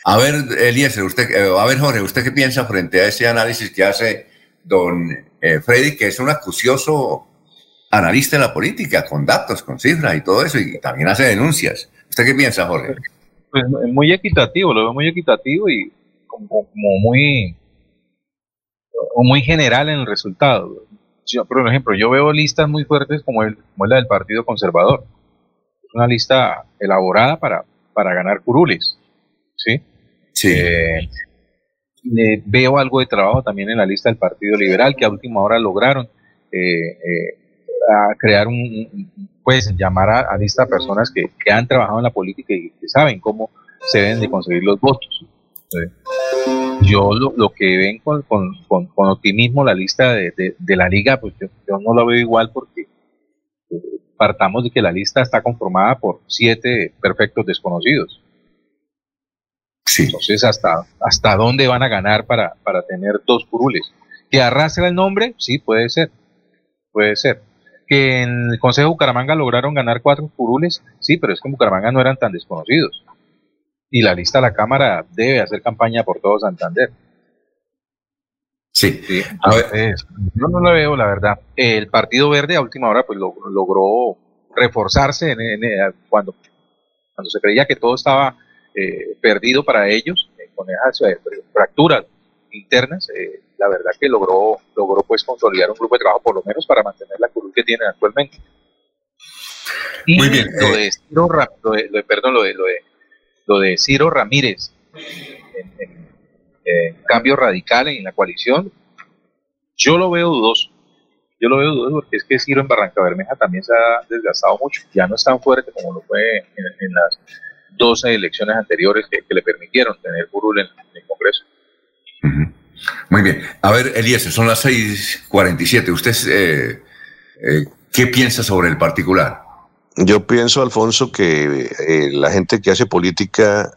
[SPEAKER 11] A ver, Eliezer, usted, eh, a ver, Jorge, ¿usted qué piensa frente a ese análisis que hace don eh, Freddy, que es un acucioso analista de la política, con datos, con cifras y todo eso, y también hace denuncias. ¿Usted qué piensa, Jorge?
[SPEAKER 14] Pues muy equitativo, lo veo muy equitativo y como, muy, muy general en el resultado. Yo, por ejemplo, yo veo listas muy fuertes como, el, como la del Partido Conservador. Es una lista elaborada para, para ganar curules. ¿sí?
[SPEAKER 11] Sí. Eh,
[SPEAKER 14] veo algo de trabajo también en la lista del Partido Liberal, que a última hora lograron eh, eh, a crear un, pues llamar a, lista personas que, que, han trabajado en la política y que saben cómo se deben de conseguir los votos. Yo lo, que ven con, con, con, optimismo la lista de, de, la liga, pues yo, no la veo igual porque eh, partamos de que la lista está conformada por siete perfectos desconocidos. Entonces, ¿hasta, ¿hasta dónde van a ganar para, para tener dos curules? ¿Que arrastra el nombre? Sí, puede ser. Puede ser. ¿Que en el Consejo de Bucaramanga lograron ganar cuatro curules? Sí, pero es que en Bucaramanga no eran tan desconocidos. Y la lista de la Cámara debe hacer campaña por todo Santander.
[SPEAKER 11] Sí.
[SPEAKER 14] yo no lo veo, la verdad. El Partido Verde a última hora pues logró reforzarse en, cuando, cuando se creía que todo estaba eh, perdido para ellos, eh, con esas eh, fracturas internas, la verdad que logró, logró pues consolidar un grupo de trabajo por lo menos para mantener la curul que tienen actualmente.
[SPEAKER 11] Muy bien.
[SPEAKER 14] Lo de, Ciro, perdón, lo de, lo de, Ciro Ramírez, en, cambio radical en la coalición, yo lo veo dudoso. Yo lo veo dudoso porque es que Ciro en Barranca Bermeja también se ha desgastado mucho. Ya no es tan fuerte como lo fue en las 12 elecciones anteriores que, le permitieron tener curul en, el Congreso.
[SPEAKER 11] Muy bien. A ver, Elías, son las 6:47. ¿Usted eh, eh, qué piensa sobre el particular?
[SPEAKER 12] Yo pienso, Alfonso, que eh, la gente que hace política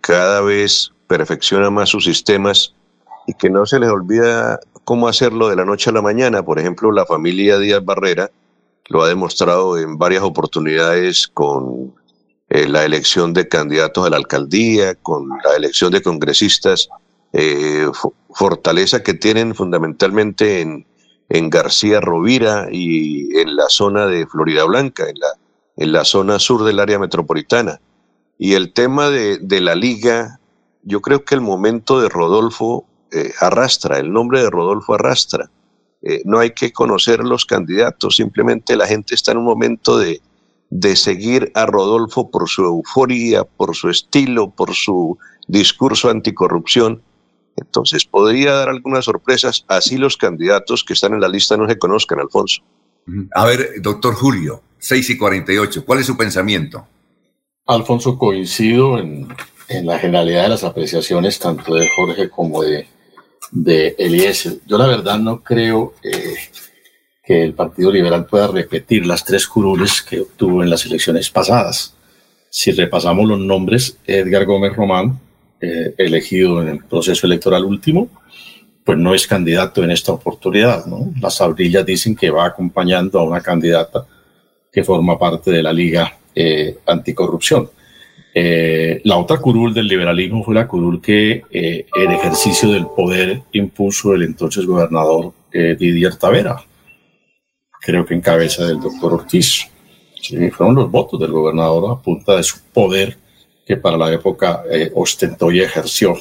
[SPEAKER 12] cada vez perfecciona más sus sistemas y que no se les olvida cómo hacerlo de la noche a la mañana. Por ejemplo, la familia Díaz Barrera lo ha demostrado en varias oportunidades con eh, la elección de candidatos a la alcaldía, con la elección de congresistas, eh, fortaleza que tienen fundamentalmente en, en, García Rovira y en la zona de Florida Blanca, en la, en la zona sur del área metropolitana. Y el tema de, de la liga, yo creo que el momento de Rodolfo eh, arrastra, el nombre de Rodolfo arrastra. no hay que conocer los candidatos, simplemente la gente está en un momento de, de seguir a Rodolfo por su euforia, por su estilo, por su discurso anticorrupción. Entonces podría dar algunas sorpresas, así los candidatos que están en la lista no se conozcan, Alfonso.
[SPEAKER 11] A ver, doctor Julio, 6 y 48, ¿cuál es su pensamiento?
[SPEAKER 13] Alfonso, coincido en, la generalidad de las apreciaciones tanto de Jorge como de, de Eliezer. Yo la verdad no creo eh, que el Partido Liberal pueda repetir las tres curules que obtuvo en las elecciones pasadas. Si repasamos los nombres, Edgar Gómez Román, eh, elegido en el proceso electoral último, pues no es candidato en esta oportunidad. ¿no? Las abrillas dicen que va acompañando a una candidata que forma parte de la Liga eh, Anticorrupción. Eh, la otra curul del liberalismo fue la curul que en ejercicio del poder impuso el entonces gobernador Didier Tavera creo que en cabeza del doctor Ortiz. fueron los votos del gobernador a punta de su poder que para la época eh, ostentó y ejerció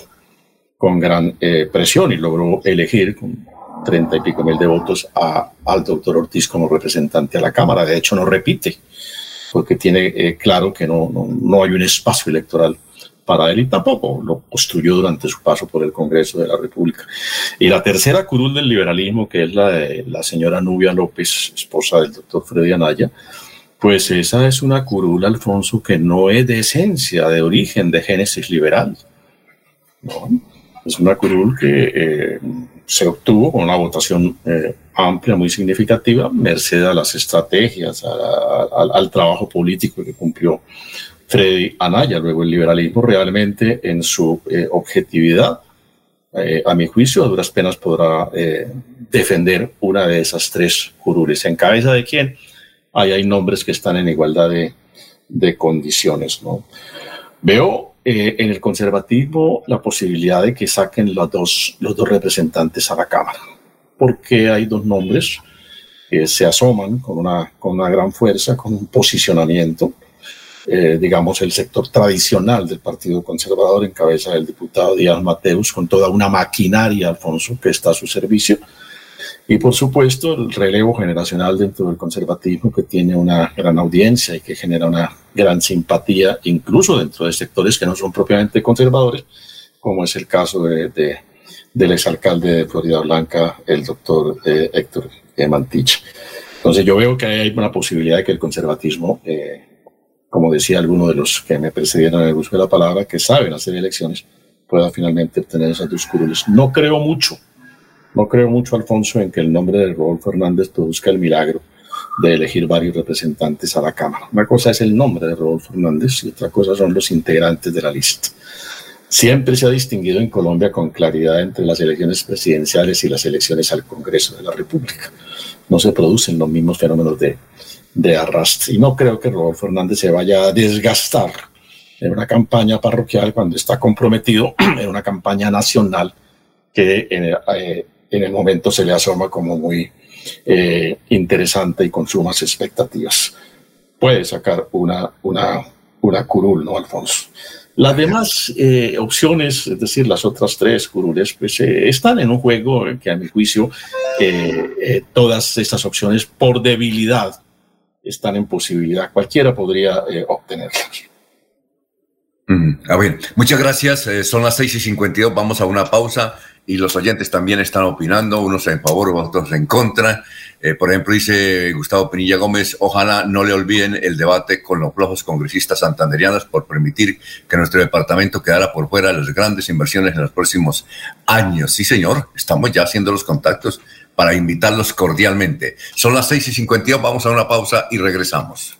[SPEAKER 13] con gran eh, presión y logró elegir con treinta y pico mil de votos a, al doctor Ortiz como representante a la Cámara. De hecho, no repite, porque tiene eh, claro que no, no, no hay un espacio electoral para él y tampoco lo construyó durante su paso por el Congreso de la República. Y la tercera curul del liberalismo, que es la de la señora Nubia López, esposa del doctor Freddy Anaya, pues esa es una curul, Alfonso, que no es de esencia, de origen, de génesis liberal. Es una curul que eh, se obtuvo con una votación eh, amplia, muy significativa, merced a las estrategias, al trabajo político que cumplió Freddy Anaya. Luego el liberalismo realmente en su eh, objetividad, a mi juicio, a duras penas podrá defender una de esas tres curules. ¿En cabeza de quién? Ahí hay nombres que están en igualdad de, de condiciones. ¿no? Veo en el conservatismo la posibilidad de que saquen los dos, los dos representantes a la Cámara, porque hay dos nombres que se asoman con una, con una gran fuerza, con un posicionamiento eh, digamos, el sector tradicional del Partido Conservador en cabeza del diputado Díaz Mateus, con toda una maquinaria, Alfonso, que está a su servicio. Y por supuesto, el relevo generacional dentro del conservatismo que tiene una gran audiencia y que genera una gran simpatía, incluso dentro de sectores que no son propiamente conservadores, como es el caso de, del exalcalde de Florida Blanca, el doctor eh, Héctor Mantich. Entonces yo veo que hay una posibilidad de que el conservatismo, eh, como decía alguno de los que me precedieron en el uso de la palabra, que saben hacer elecciones, pueda finalmente obtener esas dos curules. No creo mucho, no creo mucho, Alfonso, en que el nombre de Rodolfo Hernández produzca el milagro de elegir varios representantes a la Cámara. Una cosa es el nombre de Rodolfo Hernández y otra cosa son los integrantes de la lista. Siempre se ha distinguido en Colombia con claridad entre las elecciones presidenciales y las elecciones al Congreso de la República. No se producen los mismos fenómenos de, arrastre. Y no creo que Rodolfo Hernández se vaya a desgastar en una campaña parroquial cuando está comprometido en una campaña nacional que eh, en el momento se le asoma como muy eh, interesante y con sumas expectativas. Puede sacar una, una, una curul, ¿no, Alfonso? Las demás eh, opciones, es decir, las otras tres curules, pues eh, están en un juego que a mi juicio todas estas opciones por debilidad están en posibilidad. Cualquiera podría obtenerlas.
[SPEAKER 11] a ver, muchas gracias. son las 6 y 52. Vamos a una pausa y los oyentes también están opinando, unos en favor, otros en contra. Eh, por ejemplo, dice Gustavo Pinilla Gómez, ojalá no le olviden el debate con los flojos congresistas santanderianos por permitir que nuestro departamento quedara por fuera de las grandes inversiones en los próximos años. Sí, señor, estamos ya haciendo los contactos para invitarlos cordialmente. Son las seis y 52, vamos a una pausa y regresamos.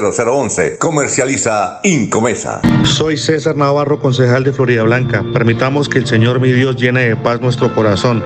[SPEAKER 3] 0011 301 643 0011. Comercializa Incomesa.
[SPEAKER 17] Soy César Navarro, concejal de Florida Blanca. Permitamos que el Señor mi Dios llene de paz nuestro corazón.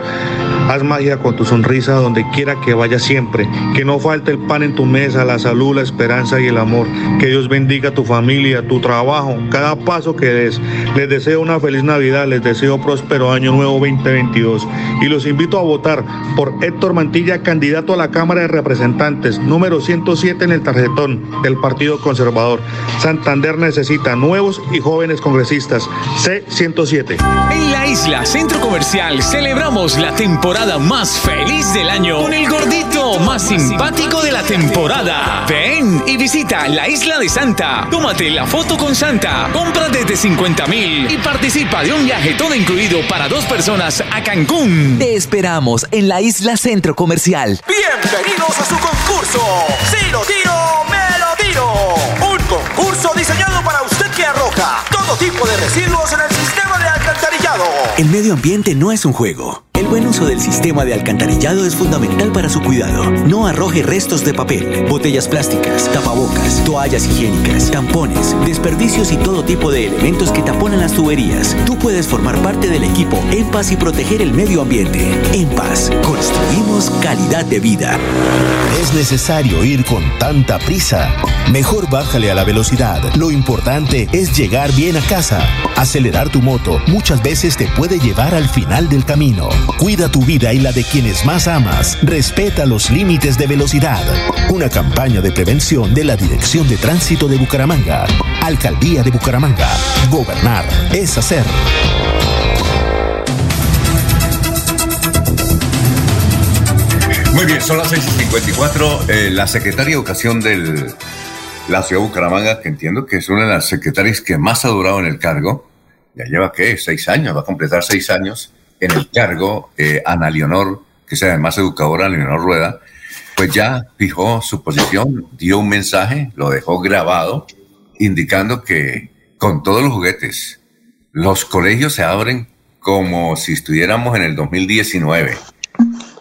[SPEAKER 17] Haz magia con tu sonrisa donde quiera que vaya siempre. Que no falte el pan en tu mesa, la salud, la esperanza y el amor. Que Dios bendiga tu familia, tu trabajo, cada paso que des. Les deseo una feliz Navidad, les deseo próspero año nuevo 2022. Y los invito a votar por Héctor Mantilla, candidato a la Cámara de Representantes, número 107 en el tarjetón del Partido Conservador. Santander necesita nuevos y jóvenes congresistas. C107.
[SPEAKER 10] En la isla Centro Comercial celebramos la temporada más feliz del año con el gordito más simpático de la temporada. Ven y visita la isla de Santa. Tómate la foto con Santa. Compra desde 50 mil y participa de un viaje todo incluido para dos personas a Cancún.
[SPEAKER 18] Te esperamos en la isla Centro Comercial.
[SPEAKER 28] Bienvenidos a su concurso. Si lo tiro, me lo tiro. Un concurso diseñado para usted que arroja todo tipo de residuos en el sistema de alcantarillado.
[SPEAKER 18] El medio ambiente no es un juego el buen uso del sistema de alcantarillado es fundamental para su cuidado. No arroje restos de papel, botellas plásticas, tapabocas, toallas higiénicas, tampones, desperdicios y todo tipo de elementos que taponan las tuberías. Tú puedes formar parte del equipo En Paz y proteger el medio ambiente. En Paz, construimos calidad de vida.
[SPEAKER 19] Es necesario ir con tanta prisa. Mejor bájale a la velocidad. Lo importante es llegar bien a casa. Acelerar tu moto muchas veces te puede llevar al final del camino. Cuida tu vida y la de quienes más amas. Respeta los límites de velocidad. Una campaña de prevención de la Dirección de Tránsito de Bucaramanga. Alcaldía de Bucaramanga. Gobernar es hacer.
[SPEAKER 11] Muy bien, son las 6.54. Eh, la secretaria de Educación de la ciudad de Bucaramanga, que entiendo que es una de las secretarias que más ha durado en el cargo, ya lleva, ¿qué? Seis años, va a completar seis años en el cargo, eh, Ana Leonor, que es además educadora, Leonor Rueda, pues ya fijó su posición, dio un mensaje, lo dejó grabado, indicando que con todos los juguetes, los colegios se abren como si estuviéramos en el 2019.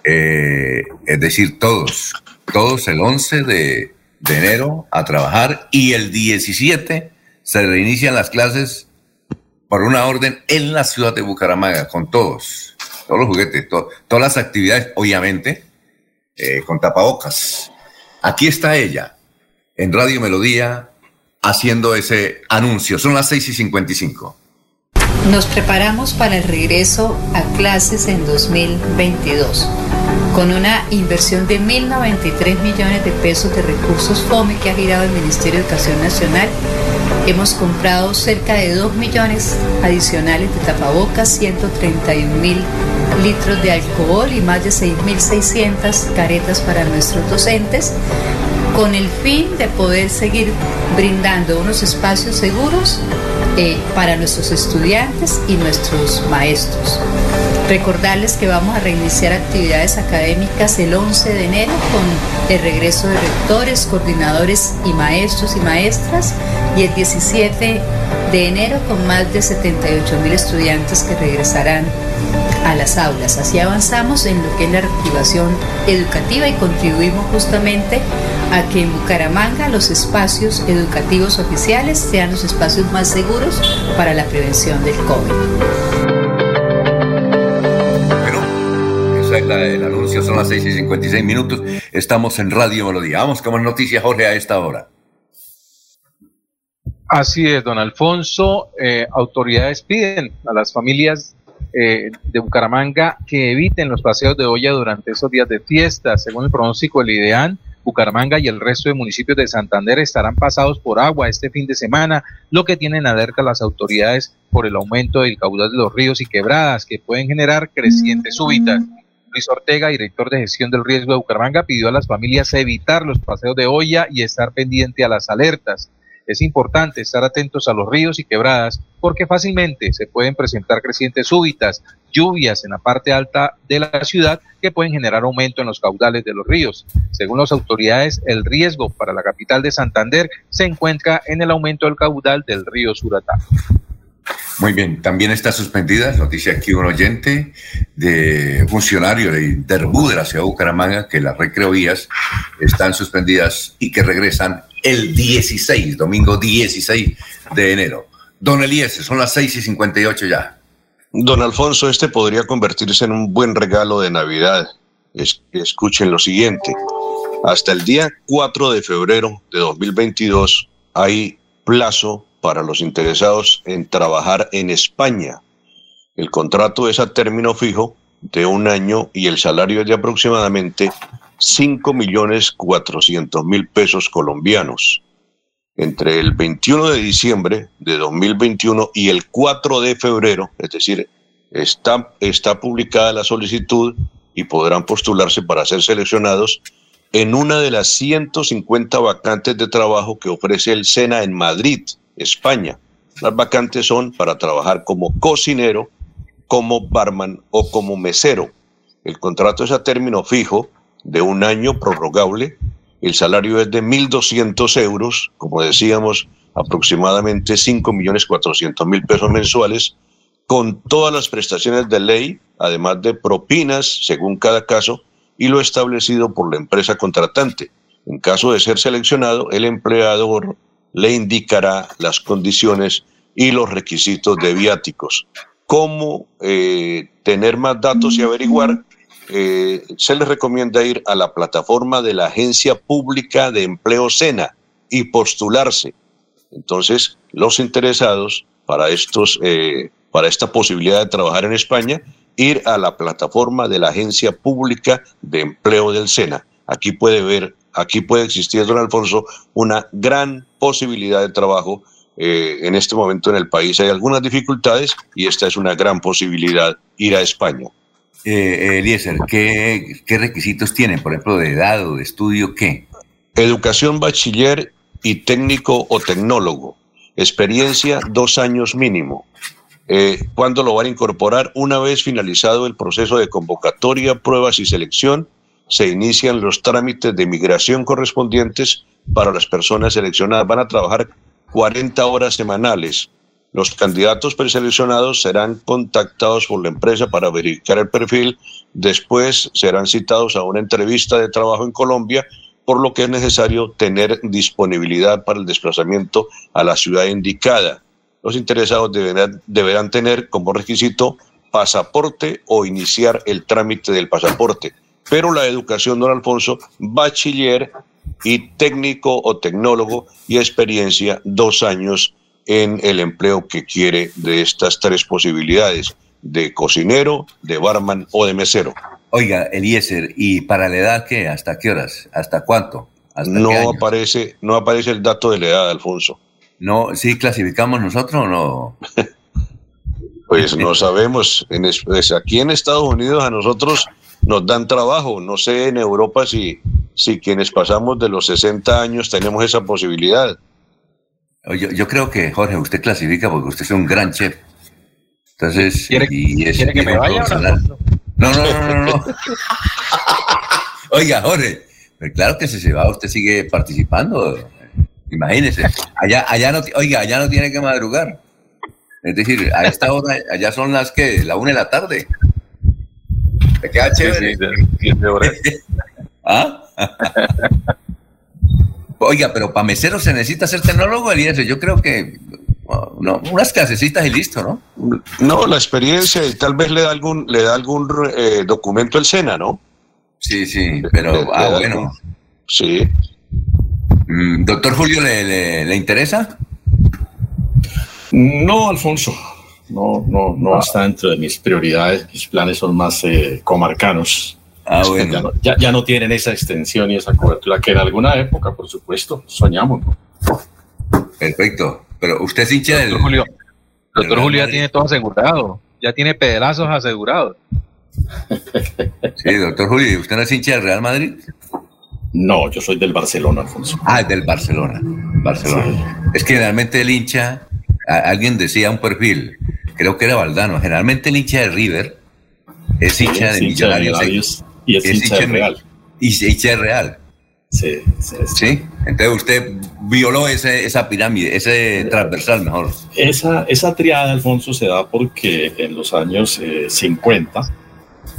[SPEAKER 11] Eh, es decir, todos, todos el 11 de, de enero a trabajar y el 17 se reinician las clases por una orden en la ciudad de Bucaramanga, con todos, todos los juguetes, todas las actividades, obviamente, eh, con tapabocas. Aquí está ella, en Radio Melodía, haciendo ese anuncio. Son las 6 y 55.
[SPEAKER 29] Nos preparamos para el regreso a clases en 2022 Con una inversión de 1.093 millones de pesos de recursos FOME que ha girado el Ministerio de Educación Nacional, hemos comprado cerca de 2 millones adicionales de tapabocas, 131 mil litros de alcohol y más de 6.600 caretas para nuestros docentes con el fin de poder seguir brindando unos espacios seguros eh, para nuestros estudiantes y nuestros maestros. Recordarles que vamos a reiniciar actividades académicas el 11 de enero con el regreso de rectores, coordinadores y maestros y maestras y el 17 de enero con más de 78 mil estudiantes que regresarán a las aulas. Así avanzamos en lo que es la reactivación educativa y contribuimos justamente a que en Bucaramanga los espacios educativos oficiales sean los espacios más seguros para la prevención del COVID.
[SPEAKER 11] El anuncio, son las 6 y 56 minutos. Estamos en Radio Melodía. Vamos con más noticias, Jorge, a esta hora.
[SPEAKER 14] Así es, don Alfonso. Eh, autoridades piden a las familias eh, de Bucaramanga que eviten los paseos de olla durante esos días de fiesta. Según el pronóstico del IDEAN, Bucaramanga y el resto de municipios de Santander estarán pasados por agua este fin de semana, lo que tienen alerta las autoridades por el aumento del caudal de los ríos y quebradas que pueden generar crecientes súbitas. Luis Ortega, director de gestión del riesgo de Bucaramanga, pidió a las familias evitar los paseos de olla y estar pendiente a las alertas. Es importante estar atentos a los ríos y quebradas porque fácilmente se pueden presentar crecientes súbitas, lluvias en la parte alta de la ciudad que pueden generar aumento en los caudales de los ríos. Según las autoridades, el riesgo para la capital de Santander se encuentra en el aumento del caudal del río Suratá.
[SPEAKER 11] Muy bien, también está suspendida, noticia aquí un oyente de funcionario de Interbú de la ciudad de Bucaramanga, que las recreovías están suspendidas y que regresan el 16, domingo 16 de enero. Don Eliezer, son las 6 y 58 ya.
[SPEAKER 12] Don Alfonso, este podría convertirse en un buen regalo de Navidad. escuchen lo siguiente. Hasta el día 4 de febrero de 2022 hay plazo para los interesados en trabajar en España. El contrato es a término fijo de un año y el salario es de aproximadamente 5 millones 400 mil pesos colombianos. Entre el 21 de diciembre de 2021 y el 4 de febrero, es decir, está, está publicada la solicitud y podrán postularse para ser seleccionados en una de las 150 vacantes de trabajo que ofrece el SENA en Madrid, España. Las vacantes son para trabajar como cocinero, como barman o como mesero. El contrato es a término fijo de un año prorrogable. El salario es de 1.200 euros, como decíamos, aproximadamente 5.400.000 pesos mensuales, con todas las prestaciones de ley, además de propinas según cada caso, y lo establecido por la empresa contratante. En caso de ser seleccionado, el empleador le indicará las condiciones y los requisitos de viáticos. ¿Cómo eh, tener más datos y averiguar? Eh, se les recomienda ir a la plataforma de la Agencia Pública de Empleo SENA y postularse. Entonces, los interesados para, estos, eh, para esta posibilidad de trabajar en España, ir a la plataforma de la Agencia Pública de Empleo del SENA. Aquí puede ver aquí puede existir, don Alfonso, una gran posibilidad de trabajo. Eh, en este momento en el país hay algunas dificultades y esta es una gran posibilidad, ir a España.
[SPEAKER 11] Eh, Eliezer, ¿qué, ¿qué requisitos tienen? Por ejemplo, de edad o de estudio, ¿qué?
[SPEAKER 12] Educación bachiller y técnico o tecnólogo. Experiencia, dos años mínimo. Eh, ¿Cuándo lo van a incorporar? Una vez finalizado el proceso de convocatoria, pruebas y selección, se inician los trámites de migración correspondientes para las personas seleccionadas. Van a trabajar 40 horas semanales. Los candidatos preseleccionados serán contactados por la empresa para verificar el perfil. Después serán citados a una entrevista de trabajo en Colombia, por lo que es necesario tener disponibilidad para el desplazamiento a la ciudad indicada. Los interesados deberán, deberán tener como requisito pasaporte o iniciar el trámite del pasaporte pero la educación, don Alfonso, bachiller y técnico o tecnólogo y experiencia dos años en el empleo que quiere de estas tres posibilidades, de cocinero, de barman o de mesero.
[SPEAKER 11] Oiga, Eliezer, ¿y para la edad qué? ¿Hasta qué horas? ¿Hasta cuánto? ¿Hasta
[SPEAKER 12] no aparece, no aparece el dato de la edad, Alfonso.
[SPEAKER 11] No, ¿sí clasificamos nosotros o no?
[SPEAKER 12] Pues no sabemos. En es- pues aquí en Estados Unidos a nosotros nos dan trabajo. No sé en Europa si, si quienes pasamos de los 60 años tenemos esa posibilidad.
[SPEAKER 11] Yo, yo creo que, Jorge, usted clasifica porque usted es un gran chef. Entonces,
[SPEAKER 14] ¿Quiere-
[SPEAKER 11] y es
[SPEAKER 14] quiere que me vaya?
[SPEAKER 11] No, no, no, no, no. Oiga, Jorge, pero claro que si se va, usted sigue participando. Imagínese. Allá, allá no, oiga, allá no tiene que madrugar. Es decir, a esta hora, allá son las que, la una de la tarde. Te queda chévere. ¿Ah? Oiga, pero para mesero se necesita ser tecnólogo, Eliezer. Yo creo que no, unas clasecitas y listo, ¿no?
[SPEAKER 12] No, la experiencia y tal vez le da algún, le da algún eh, documento el SENA, ¿no?
[SPEAKER 11] Sí, sí, pero,
[SPEAKER 12] Le-
[SPEAKER 11] ah, bueno.
[SPEAKER 12] algún- Sí.
[SPEAKER 11] Mm, Doctor Julio, ¿le, le, le interesa?
[SPEAKER 13] No, Alfonso, no, no, no está dentro de mis prioridades. Mis planes son más eh, comarcanos.
[SPEAKER 11] Ah, bueno.
[SPEAKER 13] Ya no, ya- ya no tienen esa extensión y esa cobertura que en alguna época, por supuesto, soñamos. ¿no?
[SPEAKER 11] Perfecto. Pero usted es hincha del.
[SPEAKER 14] Doctor Julio, doctor Julio ya tiene todo asegurado. Ya tiene pedazos asegurados.
[SPEAKER 11] Sí, doctor Julio, ¿y ¿usted no es hincha del Real Madrid?
[SPEAKER 13] No, yo soy del Barcelona, Alfonso.
[SPEAKER 11] Ah, del Barcelona. Barcelona. Es que generalmente el hincha, alguien decía un perfil, creo que era Valdano, generalmente el hincha de River es hincha
[SPEAKER 13] es
[SPEAKER 11] de
[SPEAKER 13] hincha de
[SPEAKER 11] Millonarios.
[SPEAKER 13] Millonarios y es hincha del
[SPEAKER 11] de-
[SPEAKER 13] Real.
[SPEAKER 11] Y es hincha de Real.
[SPEAKER 13] Sí, sí, sí.
[SPEAKER 11] Sí. Entonces usted violó ese, esa pirámide, ese transversal mejor.
[SPEAKER 13] Esa, esa triada, Alfonso, se da porque en los años eh, 50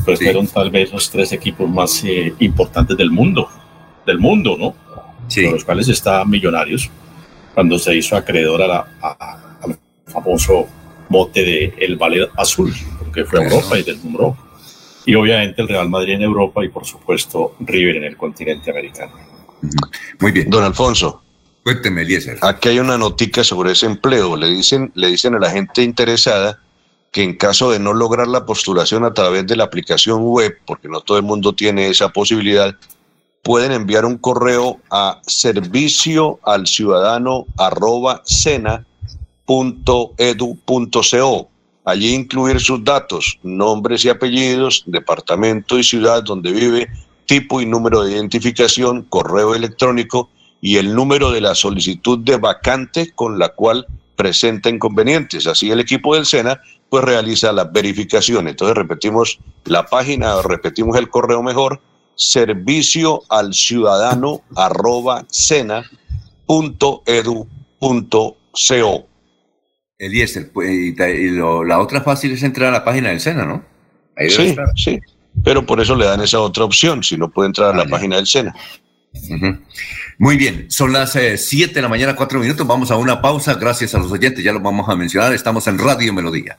[SPEAKER 13] pues fueron tal vez los tres equipos más eh, importantes del mundo, del mundo, ¿no? Entre los cuales está Millonarios, cuando se hizo acreedor a la- a- al famoso mote de el Ballet Azul, porque fue a
[SPEAKER 11] Claro.
[SPEAKER 13] Europa y deslumbró. Y obviamente el Real Madrid en Europa y por supuesto River en el continente americano.
[SPEAKER 11] Muy bien.
[SPEAKER 12] Don Alfonso.
[SPEAKER 11] Cuénteme, Eliezer.
[SPEAKER 12] Aquí hay una notica sobre ese empleo. Le dicen, le dicen a la gente interesada que en caso de no lograr la postulación a través de la aplicación web, porque no todo el mundo tiene esa posibilidad, pueden enviar un correo a servicio al ciudadano arroba sena punto edu punto co. Allí incluir sus datos, nombres y apellidos, departamento y ciudad donde vive, tipo y número de identificación, correo electrónico y el número de la solicitud de vacante con la cual presenta inconvenientes. Así el equipo del SENA pues realiza la verificación. Entonces repetimos la página, repetimos el correo mejor, servicio al ciudadano arroba sena edu co.
[SPEAKER 11] Eliezer, pues, y, lo- la otra fácil es entrar a la página del SENA, ¿no? Ahí
[SPEAKER 12] Sí,
[SPEAKER 11] estar.
[SPEAKER 12] sí. Pero por eso le dan esa otra opción, si no puede entrar a la página del SENA.
[SPEAKER 11] Muy bien, son las 7 de la mañana, 4 minutos. Vamos a una pausa. Gracias a los oyentes, ya los vamos a mencionar. Estamos en Radio Melodía.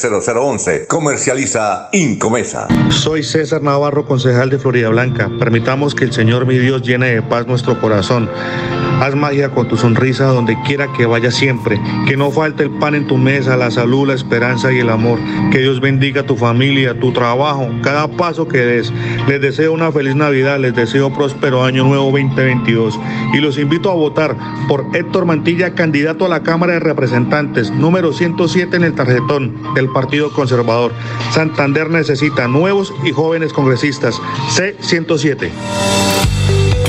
[SPEAKER 3] 301-643-0011. Comercializa Incomesa.
[SPEAKER 17] Soy César Navarro, concejal de Florida Blanca. Permitamos que el Señor mi Dios llene de paz nuestro corazón. Haz magia con tu sonrisa donde quiera que vaya siempre. Que no falte el pan en tu mesa, la salud, la esperanza y el amor. Que Dios bendiga tu familia, tu trabajo, cada paso que des. Les deseo una feliz Navidad, les deseo próspero año nuevo 2022. Y los invito a votar por Héctor Mantilla, candidato a la Cámara de Representantes, número 107 en el tarjetón del Partido Conservador. Santander necesita nuevos y jóvenes congresistas. C107.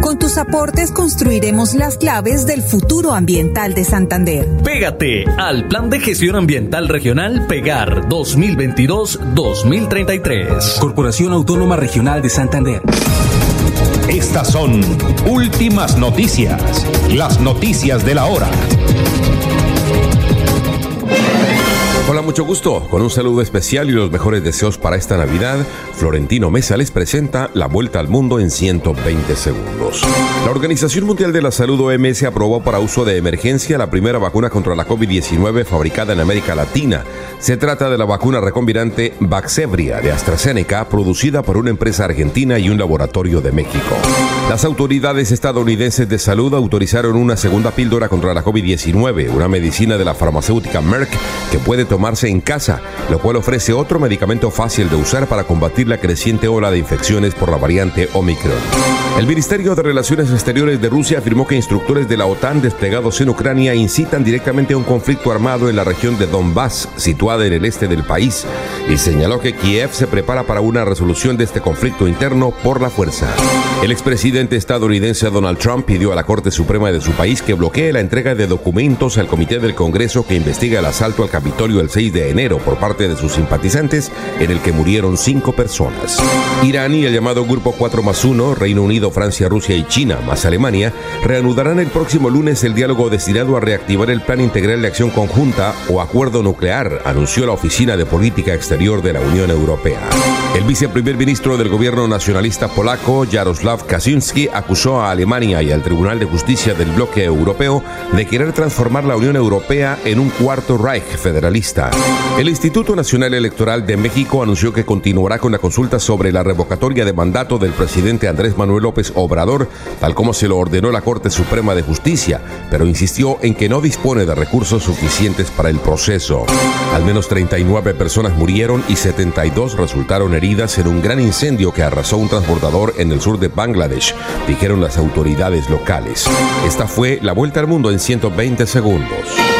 [SPEAKER 24] Con tus aportes construiremos las claves del futuro ambiental de Santander.
[SPEAKER 25] Pégate al Plan de Gestión Ambiental Regional Pegar 2022-2033.
[SPEAKER 26] Corporación Autónoma Regional de Santander.
[SPEAKER 30] Estas son últimas noticias, las noticias de la hora.
[SPEAKER 31] Hola, mucho gusto. Con un saludo especial y los mejores deseos para esta Navidad, Florentino Mesa les presenta la vuelta al mundo en 120 segundos. La Organización Mundial de la Salud OMS aprobó para uso de emergencia la primera vacuna contra la COVID-19 fabricada en América Latina. Se trata de la vacuna recombinante Vaxzevria de AstraZeneca, producida por una empresa argentina y un laboratorio de México. Las autoridades estadounidenses de salud autorizaron una segunda píldora contra la COVID-19, una medicina de la farmacéutica Merck que puede tomarse en casa, lo cual ofrece otro medicamento fácil de usar para combatir la creciente ola de infecciones por la variante Omicron. El Ministerio de Relaciones Exteriores de Rusia afirmó que instructores de la OTAN desplegados en Ucrania incitan directamente a un conflicto armado en la región de Donbass, situada en el este del país, y señaló que Kiev se prepara para una resolución de este conflicto interno por la fuerza. El expresidente estadounidense Donald Trump pidió a la Corte Suprema de su país que bloquee la entrega de documentos al Comité del Congreso que investiga el asalto al Capitolio el 6 de enero por parte de sus simpatizantes, en el que murieron cinco personas. Irán y el llamado Grupo 4 más 1, Reino Unido, Francia, Rusia y China, más Alemania, reanudarán el próximo lunes el diálogo destinado a reactivar el Plan Integral de Acción Conjunta o Acuerdo Nuclear, anunció la Oficina de Política Exterior de la Unión Europea. El viceprimer ministro del gobierno nacionalista polaco, Jaroslav Kaczynski, acusó a Alemania y al Tribunal de Justicia del bloque europeo de querer transformar la Unión Europea en un cuarto Reich federalista. El Instituto Nacional Electoral de México anunció que continuará con la consulta sobre la revocatoria de mandato del presidente Andrés Manuel López Obrador, tal como se lo ordenó la Corte Suprema de Justicia, pero insistió en que no dispone de recursos suficientes para el proceso. Al menos 39 personas murieron y 72 resultaron heridas en un gran incendio que arrasó un transbordador en el sur de Bangladesh, dijeron las autoridades locales. Esta fue la vuelta al mundo en 120 segundos.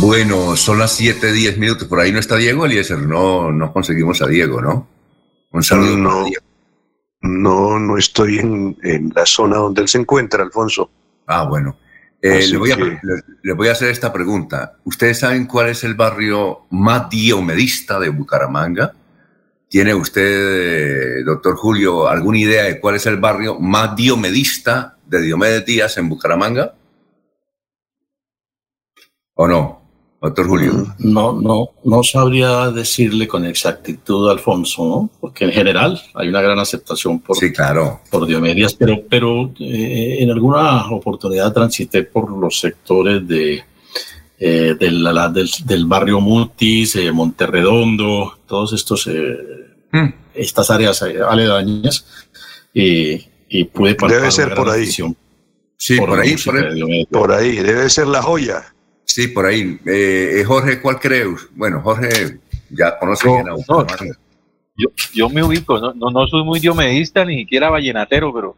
[SPEAKER 11] Bueno, son las 7, 10 minutos. Por ahí no está Diego, Eliezer. No, no conseguimos a Diego, ¿no? Un saludo
[SPEAKER 12] no,
[SPEAKER 11] para Diego.
[SPEAKER 12] No, no estoy en, en, la zona donde él se encuentra, Alfonso.
[SPEAKER 11] Ah, bueno. Eh, le, voy a, le, le, voy a, hacer esta pregunta. ¿Ustedes saben cuál es el barrio más diomedista de Bucaramanga? ¿Tiene usted, doctor Julio, alguna idea de cuál es el barrio más diomedista de Diomedes Díaz en Bucaramanga? ¿O no? Doctor Julio.
[SPEAKER 13] No, no, no sabría decirle con exactitud, Alfonso, ¿no? Porque en general hay una gran aceptación por,
[SPEAKER 11] sí, claro.
[SPEAKER 13] por Diomedes, pero, pero eh, en alguna oportunidad transité por los sectores de, eh, del, la, del, del, barrio Mutis, eh, Monterredondo, todos estos, mm. estas áreas aledañas, y, y pude
[SPEAKER 12] Debe ser por ahí.
[SPEAKER 11] Sí, por, por ahí, por ahí.
[SPEAKER 12] Por ahí, debe ser la joya.
[SPEAKER 11] Sí, por ahí. Eh, Jorge, ¿cuál crees? Bueno, Jorge ya conoce
[SPEAKER 14] no,
[SPEAKER 11] bien a
[SPEAKER 14] no, yo, yo, me ubico, no, no, no, soy muy diomedista ni siquiera vallenatero, pero,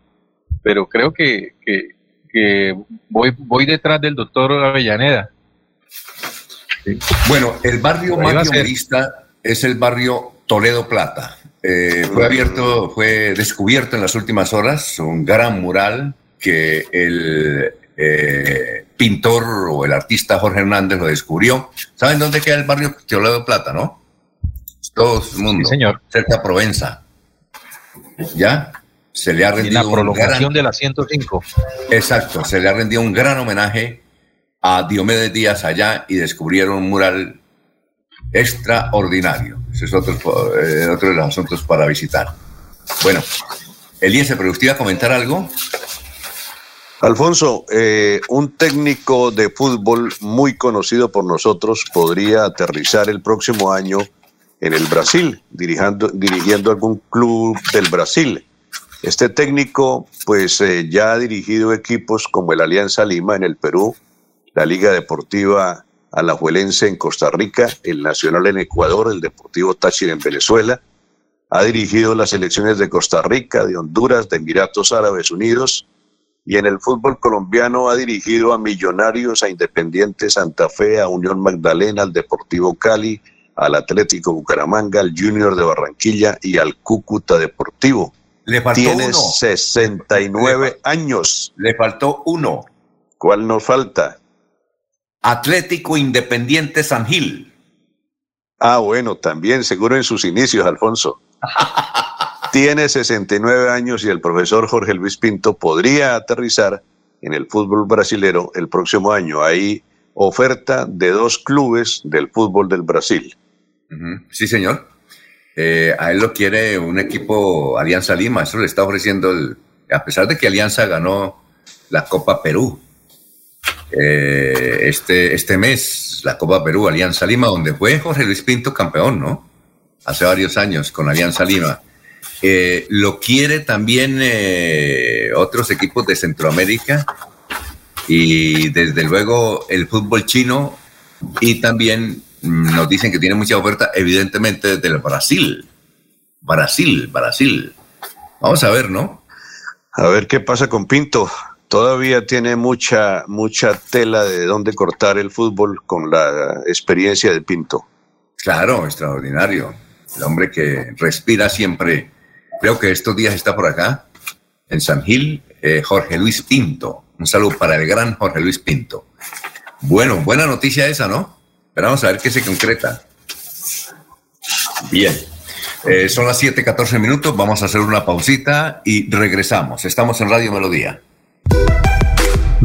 [SPEAKER 14] pero creo que, que, que voy, voy detrás del doctor Avellaneda.
[SPEAKER 11] Sí. Bueno, el barrio más diomedista es el barrio Toledo Plata. Eh, fue abierto, fue descubierto en las últimas horas un gran mural que el eh, pintor o el artista Jorge Hernández lo descubrió. ¿Saben dónde queda el barrio Toledo Plata, no? Todo el mundo.
[SPEAKER 14] Sí, señor.
[SPEAKER 11] Cerca de Provenza. ¿Ya? Se le ha rendido.
[SPEAKER 14] La prolongación gran... de la 105.
[SPEAKER 11] Exacto. Se le ha rendido un gran homenaje a Diomedes Díaz allá y descubrieron un mural extraordinario. Ese es otro, eh, otro de los asuntos para visitar. Bueno, Eliezer, pero usted iba a comentar algo.
[SPEAKER 12] Alfonso, eh, un técnico de fútbol muy conocido por nosotros podría aterrizar el próximo año en el Brasil, dirigiendo, dirigiendo algún club del Brasil. Este técnico, pues eh, ya ha dirigido equipos como el Alianza Lima en el Perú, la Liga Deportiva Alajuelense en Costa Rica, el Nacional en Ecuador, el Deportivo Táchira en Venezuela. Ha dirigido las selecciones de Costa Rica, de Honduras, de Emiratos Árabes Unidos, y en el fútbol colombiano ha dirigido a Millonarios, a Independiente Santa Fe, a Unión Magdalena, al Deportivo Cali, al Atlético Bucaramanga, al Junior de Barranquilla y al Cúcuta Deportivo.
[SPEAKER 11] Le faltó
[SPEAKER 12] Tiene
[SPEAKER 11] uno.
[SPEAKER 12] 69
[SPEAKER 11] le
[SPEAKER 12] años.
[SPEAKER 11] Le faltó uno.
[SPEAKER 12] ¿Cuál nos falta?
[SPEAKER 11] Atlético Independiente San Gil.
[SPEAKER 12] Ah, bueno, también, seguro en sus inicios, Alfonso. Tiene 69 años y el profesor Jorge Luis Pinto podría aterrizar en el fútbol brasilero el próximo año. Hay oferta de dos clubes del fútbol del Brasil.
[SPEAKER 11] Sí, señor. Eh, a él lo quiere un equipo Alianza Lima. Eso le está ofreciendo, el, a pesar de que Alianza ganó la Copa Perú. Eh, este, este mes, la Copa Perú, Alianza Lima, donde fue Jorge Luis Pinto campeón, ¿no? Hace varios años con Alianza Lima. Eh, lo quiere también eh, otros equipos de Centroamérica y desde luego el fútbol chino y también mm, nos dicen que tiene mucha oferta evidentemente desde el Brasil. Brasil, Brasil. Vamos a ver, ¿no?
[SPEAKER 12] A ver qué pasa con Pinto. Todavía tiene mucha, mucha tela de dónde cortar el fútbol con la experiencia de Pinto.
[SPEAKER 11] Claro, extraordinario. El hombre que respira siempre creo que estos días está por acá, en San Gil, eh, Jorge Luis Pinto. Un saludo para el gran Jorge Luis Pinto. Bueno, buena noticia esa, ¿no? Pero vamos a ver qué se concreta. Bien. Eh, son las 7:14 minutos. Vamos a hacer una pausita y regresamos. Estamos en Radio Melodía.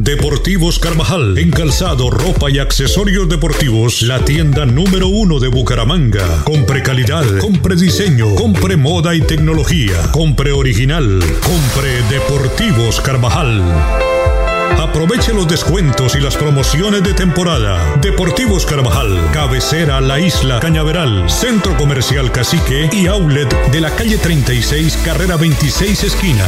[SPEAKER 32] Deportivos Carvajal, en calzado, ropa y accesorios deportivos, la tienda número uno de Bucaramanga. Compre calidad, compre diseño, compre moda y tecnología, compre original, compre Deportivos Carvajal. Aproveche los descuentos y las promociones de temporada. Deportivos Carvajal, cabecera La Isla Cañaveral, Centro Comercial Cacique y Outlet de la calle 36, carrera 26 esquina.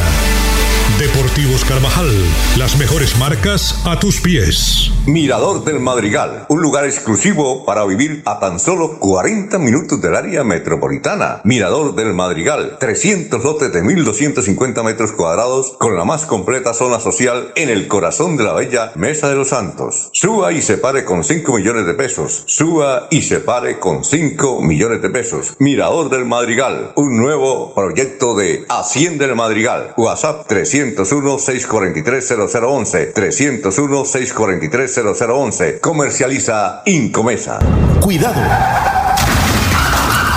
[SPEAKER 32] Deportivos Carvajal, las mejores marcas a tus pies.
[SPEAKER 3] Mirador del Madrigal, un lugar exclusivo para vivir a tan solo 40 minutos del área metropolitana. Mirador del Madrigal, 300 lotes de 1.250 metros cuadrados con la más completa zona social en el corazón de la bella Mesa de los Santos. Suba y se pare con 5 millones de pesos. Suba y se pare con 5 millones de pesos. Mirador del Madrigal, un nuevo proyecto de Hacienda del Madrigal. WhatsApp 300 301-643-0011. 301-643-0011. Comercializa Incomesa.
[SPEAKER 19] Cuidado.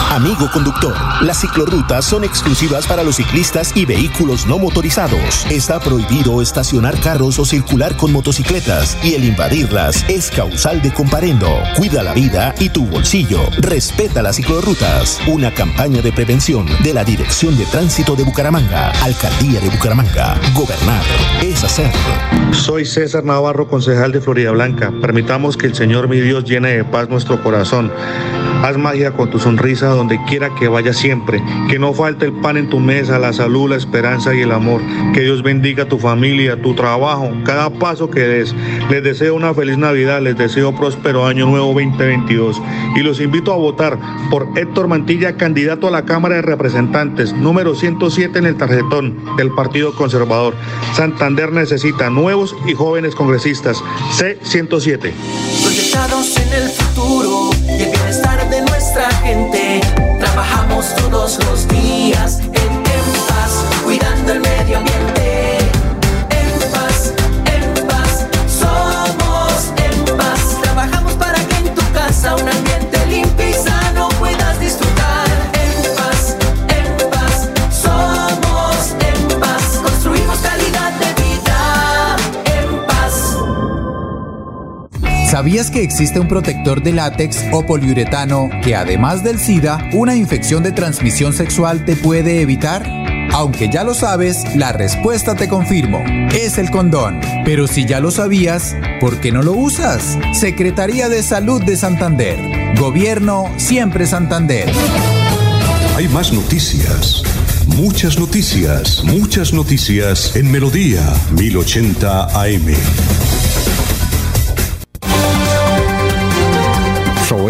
[SPEAKER 19] Amigo conductor, las ciclorrutas son exclusivas para los ciclistas y vehículos no motorizados. Está prohibido estacionar carros o circular con motocicletas y el invadirlas es causal de comparendo. Cuida la vida y tu bolsillo. Respeta las ciclorrutas. Una campaña de prevención de la Dirección de Tránsito de Bucaramanga, Alcaldía de Bucaramanga. Gobernar es hacer.
[SPEAKER 17] Soy César Navarro, concejal de Florida Blanca. Permitamos que el Señor mi Dios llene de paz nuestro corazón. Haz magia con tu sonrisa donde quiera que vaya siempre. Que no falte el pan en tu mesa, la salud, la esperanza y el amor. Que Dios bendiga tu familia, tu trabajo, cada paso que des. Les deseo una feliz Navidad, les deseo próspero año nuevo 2022. Y los invito a votar por Héctor Mantilla, candidato a la Cámara de Representantes, número 107 en el tarjetón del Partido Conservador. Santander necesita nuevos y jóvenes congresistas. C107.
[SPEAKER 10] Proyectados en el futuro Trabajamos todos los días
[SPEAKER 2] ¿Sabías que existe un protector de látex o poliuretano que además del SIDA, una infección de transmisión sexual te puede evitar? Aunque ya lo sabes, la respuesta te confirmo, es el condón. Pero si ya lo sabías, ¿por qué no lo usas? Secretaría de Salud de Santander. Gobierno siempre Santander.
[SPEAKER 32] Hay más noticias. Muchas noticias, muchas noticias en Melodía 1080 AM.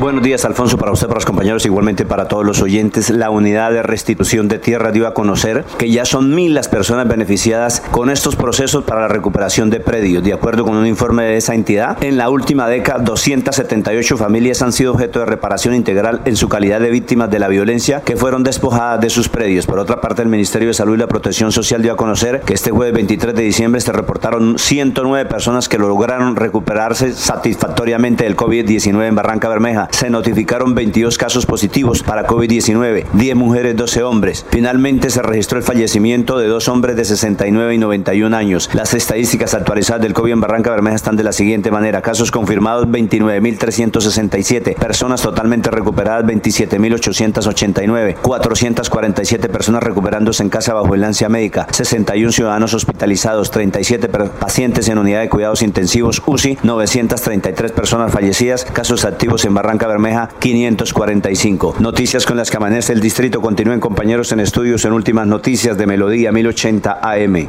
[SPEAKER 33] Buenos días, Alfonso, para usted, para los compañeros, igualmente para todos los oyentes. La unidad de restitución de tierra dio a conocer que ya son mil las personas beneficiadas con estos procesos para la recuperación de predios. De acuerdo con un informe de esa entidad, en la última década, 278 familias han sido objeto de reparación integral en su calidad de víctimas de la violencia que fueron despojadas de sus predios. Por otra parte, el Ministerio de Salud y la Protección Social dio a conocer que este jueves 23 de diciembre se reportaron 109 personas que lograron recuperarse satisfactoriamente del COVID-19 en Barranca Bermeja se notificaron 22 casos positivos para COVID-19, 10 mujeres, 12 hombres. Finalmente se registró el fallecimiento de dos hombres de 69 y 91 años. Las estadísticas actualizadas del COVID en Barranca Bermeja están de la siguiente manera. Casos confirmados 29.367, personas totalmente recuperadas 27.889, 447 personas recuperándose en casa bajo vigilancia médica, 61 ciudadanos hospitalizados, 37 pacientes en unidad de cuidados intensivos UCI, 933 personas fallecidas, casos activos en Barranca Bermeja 545. Noticias con las que amanece el distrito. Continúen compañeros en estudios en últimas noticias de Melodía 1080 AM.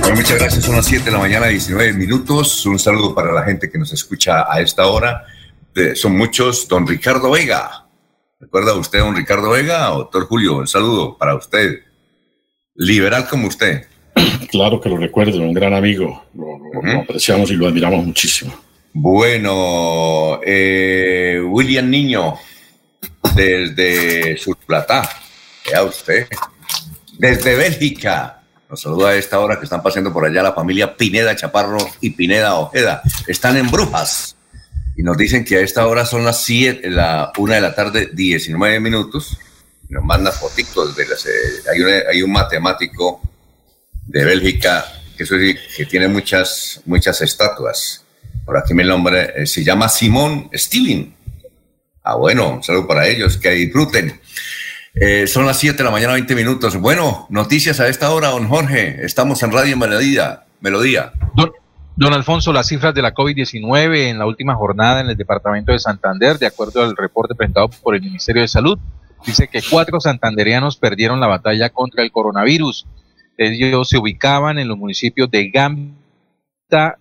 [SPEAKER 11] Bueno, muchas gracias. Son las 7 de la mañana, 19 minutos. Un saludo para la gente que nos escucha a esta hora. son muchos. Don Ricardo Vega. ¿Recuerda usted a don Ricardo Vega? Doctor Julio, un saludo para usted. Liberal como usted.
[SPEAKER 13] Claro que lo recuerdo, un gran amigo. Lo, lo- lo apreciamos y lo admiramos muchísimo.
[SPEAKER 11] Bueno, eh, William Niño, desde Surplata, vea usted, desde Bélgica, nos saluda a esta hora que están pasando por allá la familia Pineda Chaparro y Pineda Ojeda. Están en Brujas y nos dicen que a esta hora son las 7, la una de la tarde, 19 minutos. Nos manda fotitos de las, eh, hay, una- hay un matemático de Bélgica que, que tiene muchas, muchas estatuas. Por aquí mi nombre eh, se llama Simón Stilling. Ah, bueno, un saludo para ellos, que disfruten. Eh, son las 7 de la mañana, 20 minutos. Bueno, noticias a esta hora, don Jorge. Estamos en Radio Melodía. Melodía.
[SPEAKER 14] Don, Alfonso, las cifras de la COVID-19 en la última jornada en el departamento de Santander, de acuerdo al reporte presentado por el Ministerio de Salud, dice que cuatro santandereanos perdieron la batalla contra el coronavirus. Ellos se ubicaban en los municipios de Gambita,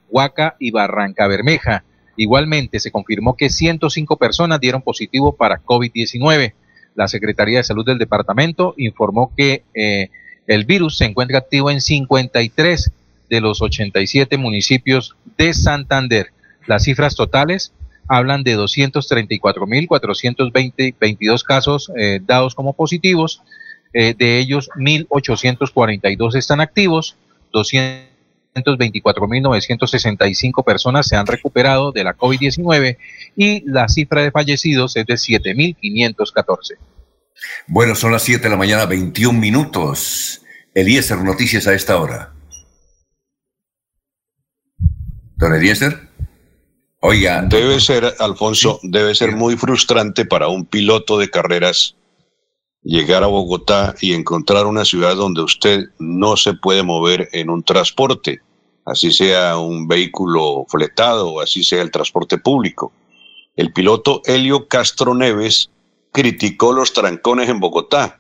[SPEAKER 14] Huaca y Barranca Bermeja. Igualmente, se confirmó que 105 personas dieron positivo para COVID-19. La Secretaría de Salud del departamento informó que eh, el virus se encuentra activo en 53 de los 87 municipios de Santander. Las cifras totales hablan de 234.422 casos eh, dados como positivos, eh, de ellos 1.842 están activos, 224.965 personas se han recuperado de la COVID-19 y la cifra de fallecidos es de 7.514.
[SPEAKER 11] Bueno, son las 7 de la mañana, 21 minutos. Eliezer, noticias a esta hora. Don Eliezer. Oiga.
[SPEAKER 12] Debe ser, Alfonso, debe ser muy frustrante para un piloto de carreras llegar a Bogotá y encontrar una ciudad donde usted no se puede mover en un transporte, así sea un vehículo fletado o así sea el transporte público. El piloto Helio Castro Neves criticó los trancones en Bogotá.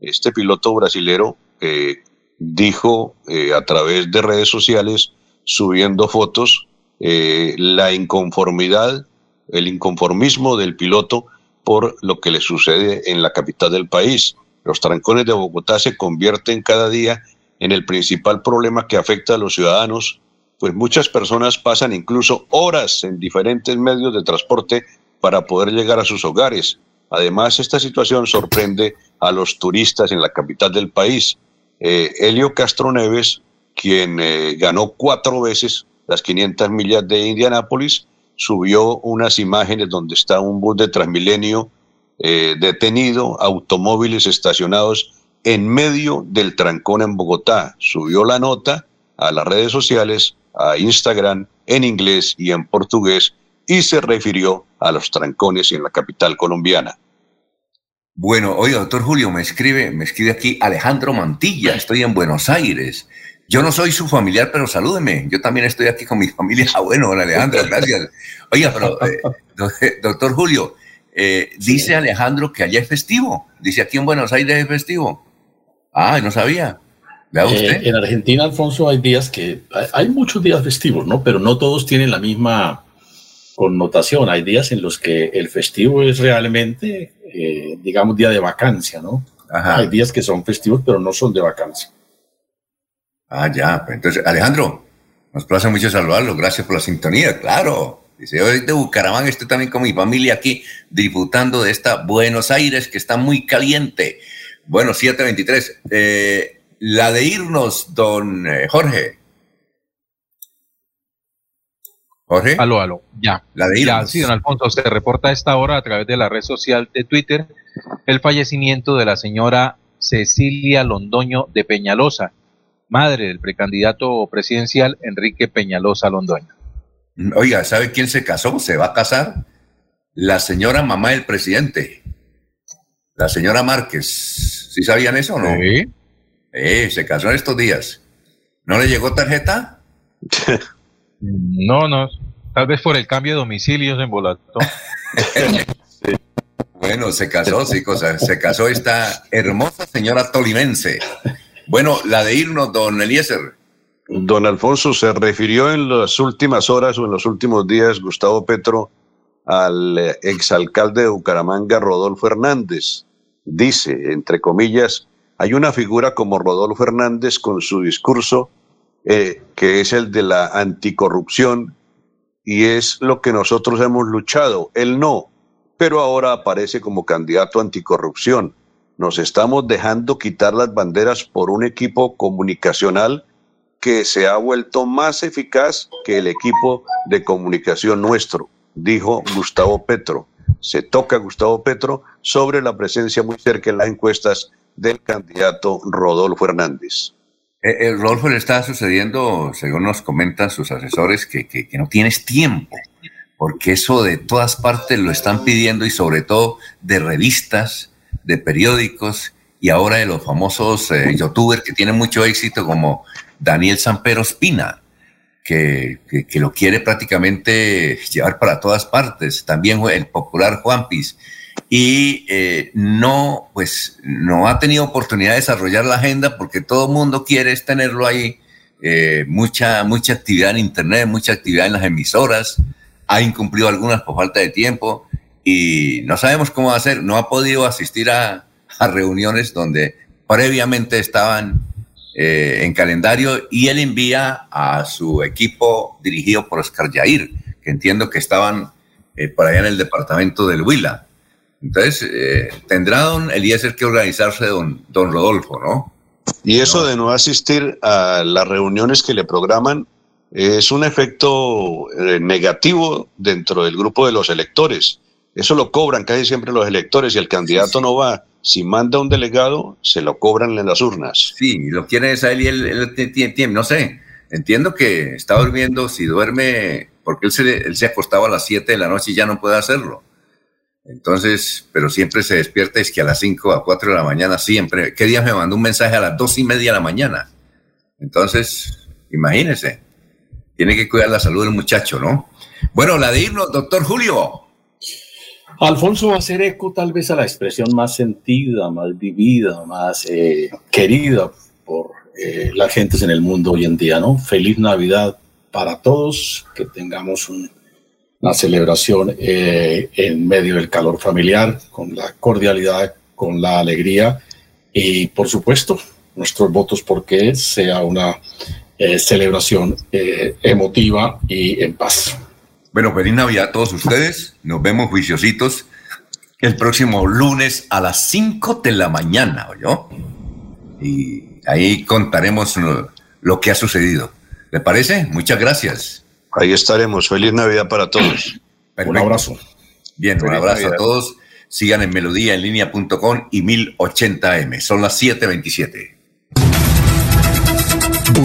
[SPEAKER 12] Este piloto brasilero eh, dijo eh, a través de redes sociales, subiendo fotos, eh, la inconformidad, el inconformismo del piloto por lo que le sucede en la capital del país. Los trancones de Bogotá se convierten cada día en el principal problema que afecta a los ciudadanos, pues muchas personas pasan incluso horas en diferentes medios de transporte para poder llegar a sus hogares. Además, esta situación sorprende a los turistas en la capital del país. Eh, Helio Castro Neves, quien eh, ganó cuatro veces las 500 millas de Indianápolis, subió unas imágenes donde está un bus de Transmilenio eh, detenido, automóviles estacionados en medio del trancón en Bogotá. Subió la nota a las redes sociales, a Instagram, en inglés y en portugués, y se refirió a los trancones en la capital colombiana.
[SPEAKER 11] Bueno, oiga, doctor Julio, me escribe, me escribe aquí Alejandro Mantilla, estoy en Buenos Aires. Yo no soy su familiar, pero salúdeme. Yo también estoy aquí con mi familia. Ah, bueno, Alejandro, gracias. Oiga, pero eh, doctor Julio, eh, dice Alejandro que allá es festivo. Dice aquí en Buenos Aires es festivo. Ah, no sabía.
[SPEAKER 13] ¿Vea eh, usted? en Argentina, Alfonso, hay días que hay muchos días festivos, ¿no? Pero no todos tienen la misma connotación. Hay días en los que el festivo es realmente, digamos, día de vacancia, ¿no? Hay días que son festivos, pero no son de vacancia.
[SPEAKER 11] Ah, ya. Pues entonces, Alejandro, nos place mucho saludarlo. Gracias por la sintonía, claro. Dice, hoy de Bucaramanga estoy también con mi familia aquí disfrutando de esta Buenos Aires que está muy caliente. Bueno, 723. Eh, la de irnos, don eh, Jorge.
[SPEAKER 14] Jorge. Aló, aló, ya. La de irnos. Ya, sí, don Alfonso, se reporta a esta hora a través de la red social de Twitter el fallecimiento de la señora Cecilia Londoño de Peñalosa madre del precandidato presidencial Enrique Peñalosa Londoño.
[SPEAKER 11] Oiga, ¿sabe quién se casó? Se va a casar la señora mamá del presidente, la señora Márquez. ¿Sí sabían eso o no? Sí. Eh, se casó en estos días. ¿No le llegó tarjeta?
[SPEAKER 14] no, no. Tal vez por el cambio de domicilios en Volato.
[SPEAKER 11] Bueno, se casó, sí, cosa. Se casó esta hermosa señora tolimense. Bueno, la de irnos, don Eliezer.
[SPEAKER 12] Don Alfonso se refirió en las últimas horas o en los últimos días, Gustavo Petro, al eh, exalcalde de Bucaramanga, Rodolfo Hernández. Dice, entre comillas, hay una figura como Rodolfo Hernández con su discurso, eh, que es el de la anticorrupción, y es lo que nosotros hemos luchado. Él no, pero ahora aparece como candidato anticorrupción nos estamos dejando quitar las banderas por un equipo comunicacional que se ha vuelto más eficaz que el equipo de comunicación nuestro, dijo Gustavo Petro. Se toca Gustavo Petro sobre la presencia muy cerca en las encuestas del candidato Rodolfo Hernández.
[SPEAKER 11] Eh, eh, Rodolfo le está sucediendo, según nos comentan sus asesores, que, que no tienes tiempo porque eso de todas partes lo están pidiendo y sobre todo de revistas, de periódicos y ahora de los famosos eh, youtubers que tienen mucho éxito como Daniel Sampero Espina, que, que, lo quiere prácticamente llevar para todas partes. También el popular Juan Piz. Y eh, no, pues, no ha tenido oportunidad de desarrollar la agenda porque todo el mundo quiere tenerlo ahí. Eh, mucha, mucha actividad en Internet, mucha actividad en las emisoras. Ha incumplido algunas por falta de tiempo y no sabemos cómo va a ser. No ha podido asistir a, a reuniones donde previamente estaban eh, en calendario y él envía a su equipo dirigido por Oscar Yair, que entiendo que estaban eh, por allá en el departamento del Huila. Entonces, eh, tendrá don Eliezer que organizarse don, don Rodolfo, ¿no?
[SPEAKER 12] Y eso de no asistir a las reuniones que le programan es un efecto negativo dentro del grupo de los electores. Eso lo cobran casi siempre los electores y el candidato no va si manda un delegado, se lo cobran en las urnas.
[SPEAKER 11] Sí, lo quieren es a él y él, tiene, no sé, entiendo que está durmiendo, si duerme, porque él se, él se acostaba a las 7 de la noche y ya no puede hacerlo. Entonces, pero siempre se despierta, es que a las 5, a 4 de la mañana, siempre. ¿Qué día me mandó un mensaje a las 2 y media de la mañana? Entonces, imagínese, tiene que cuidar la salud del muchacho, ¿no? Bueno, la de irnos, doctor Julio.
[SPEAKER 13] Alfonso va a hacer eco tal vez a la expresión más sentida, más vivida, más eh, querida por eh, las gentes en el mundo hoy en día, ¿no? Feliz Navidad para todos, que tengamos una celebración eh, en medio del calor familiar, con la cordialidad, con la alegría y por supuesto nuestros votos porque sea una celebración emotiva y en paz.
[SPEAKER 11] Bueno, feliz Navidad a todos ustedes. Nos vemos juiciositos el próximo lunes a las 5 de la mañana, ¿oyó? Y ahí contaremos lo, que ha sucedido. ¿Le parece? Muchas gracias.
[SPEAKER 12] Ahí estaremos. Feliz Navidad para todos.
[SPEAKER 13] Un abrazo.
[SPEAKER 11] Bien, un abrazo a todos. Sigan en melodíaenlínea.com y 1080m. Son las 7:27.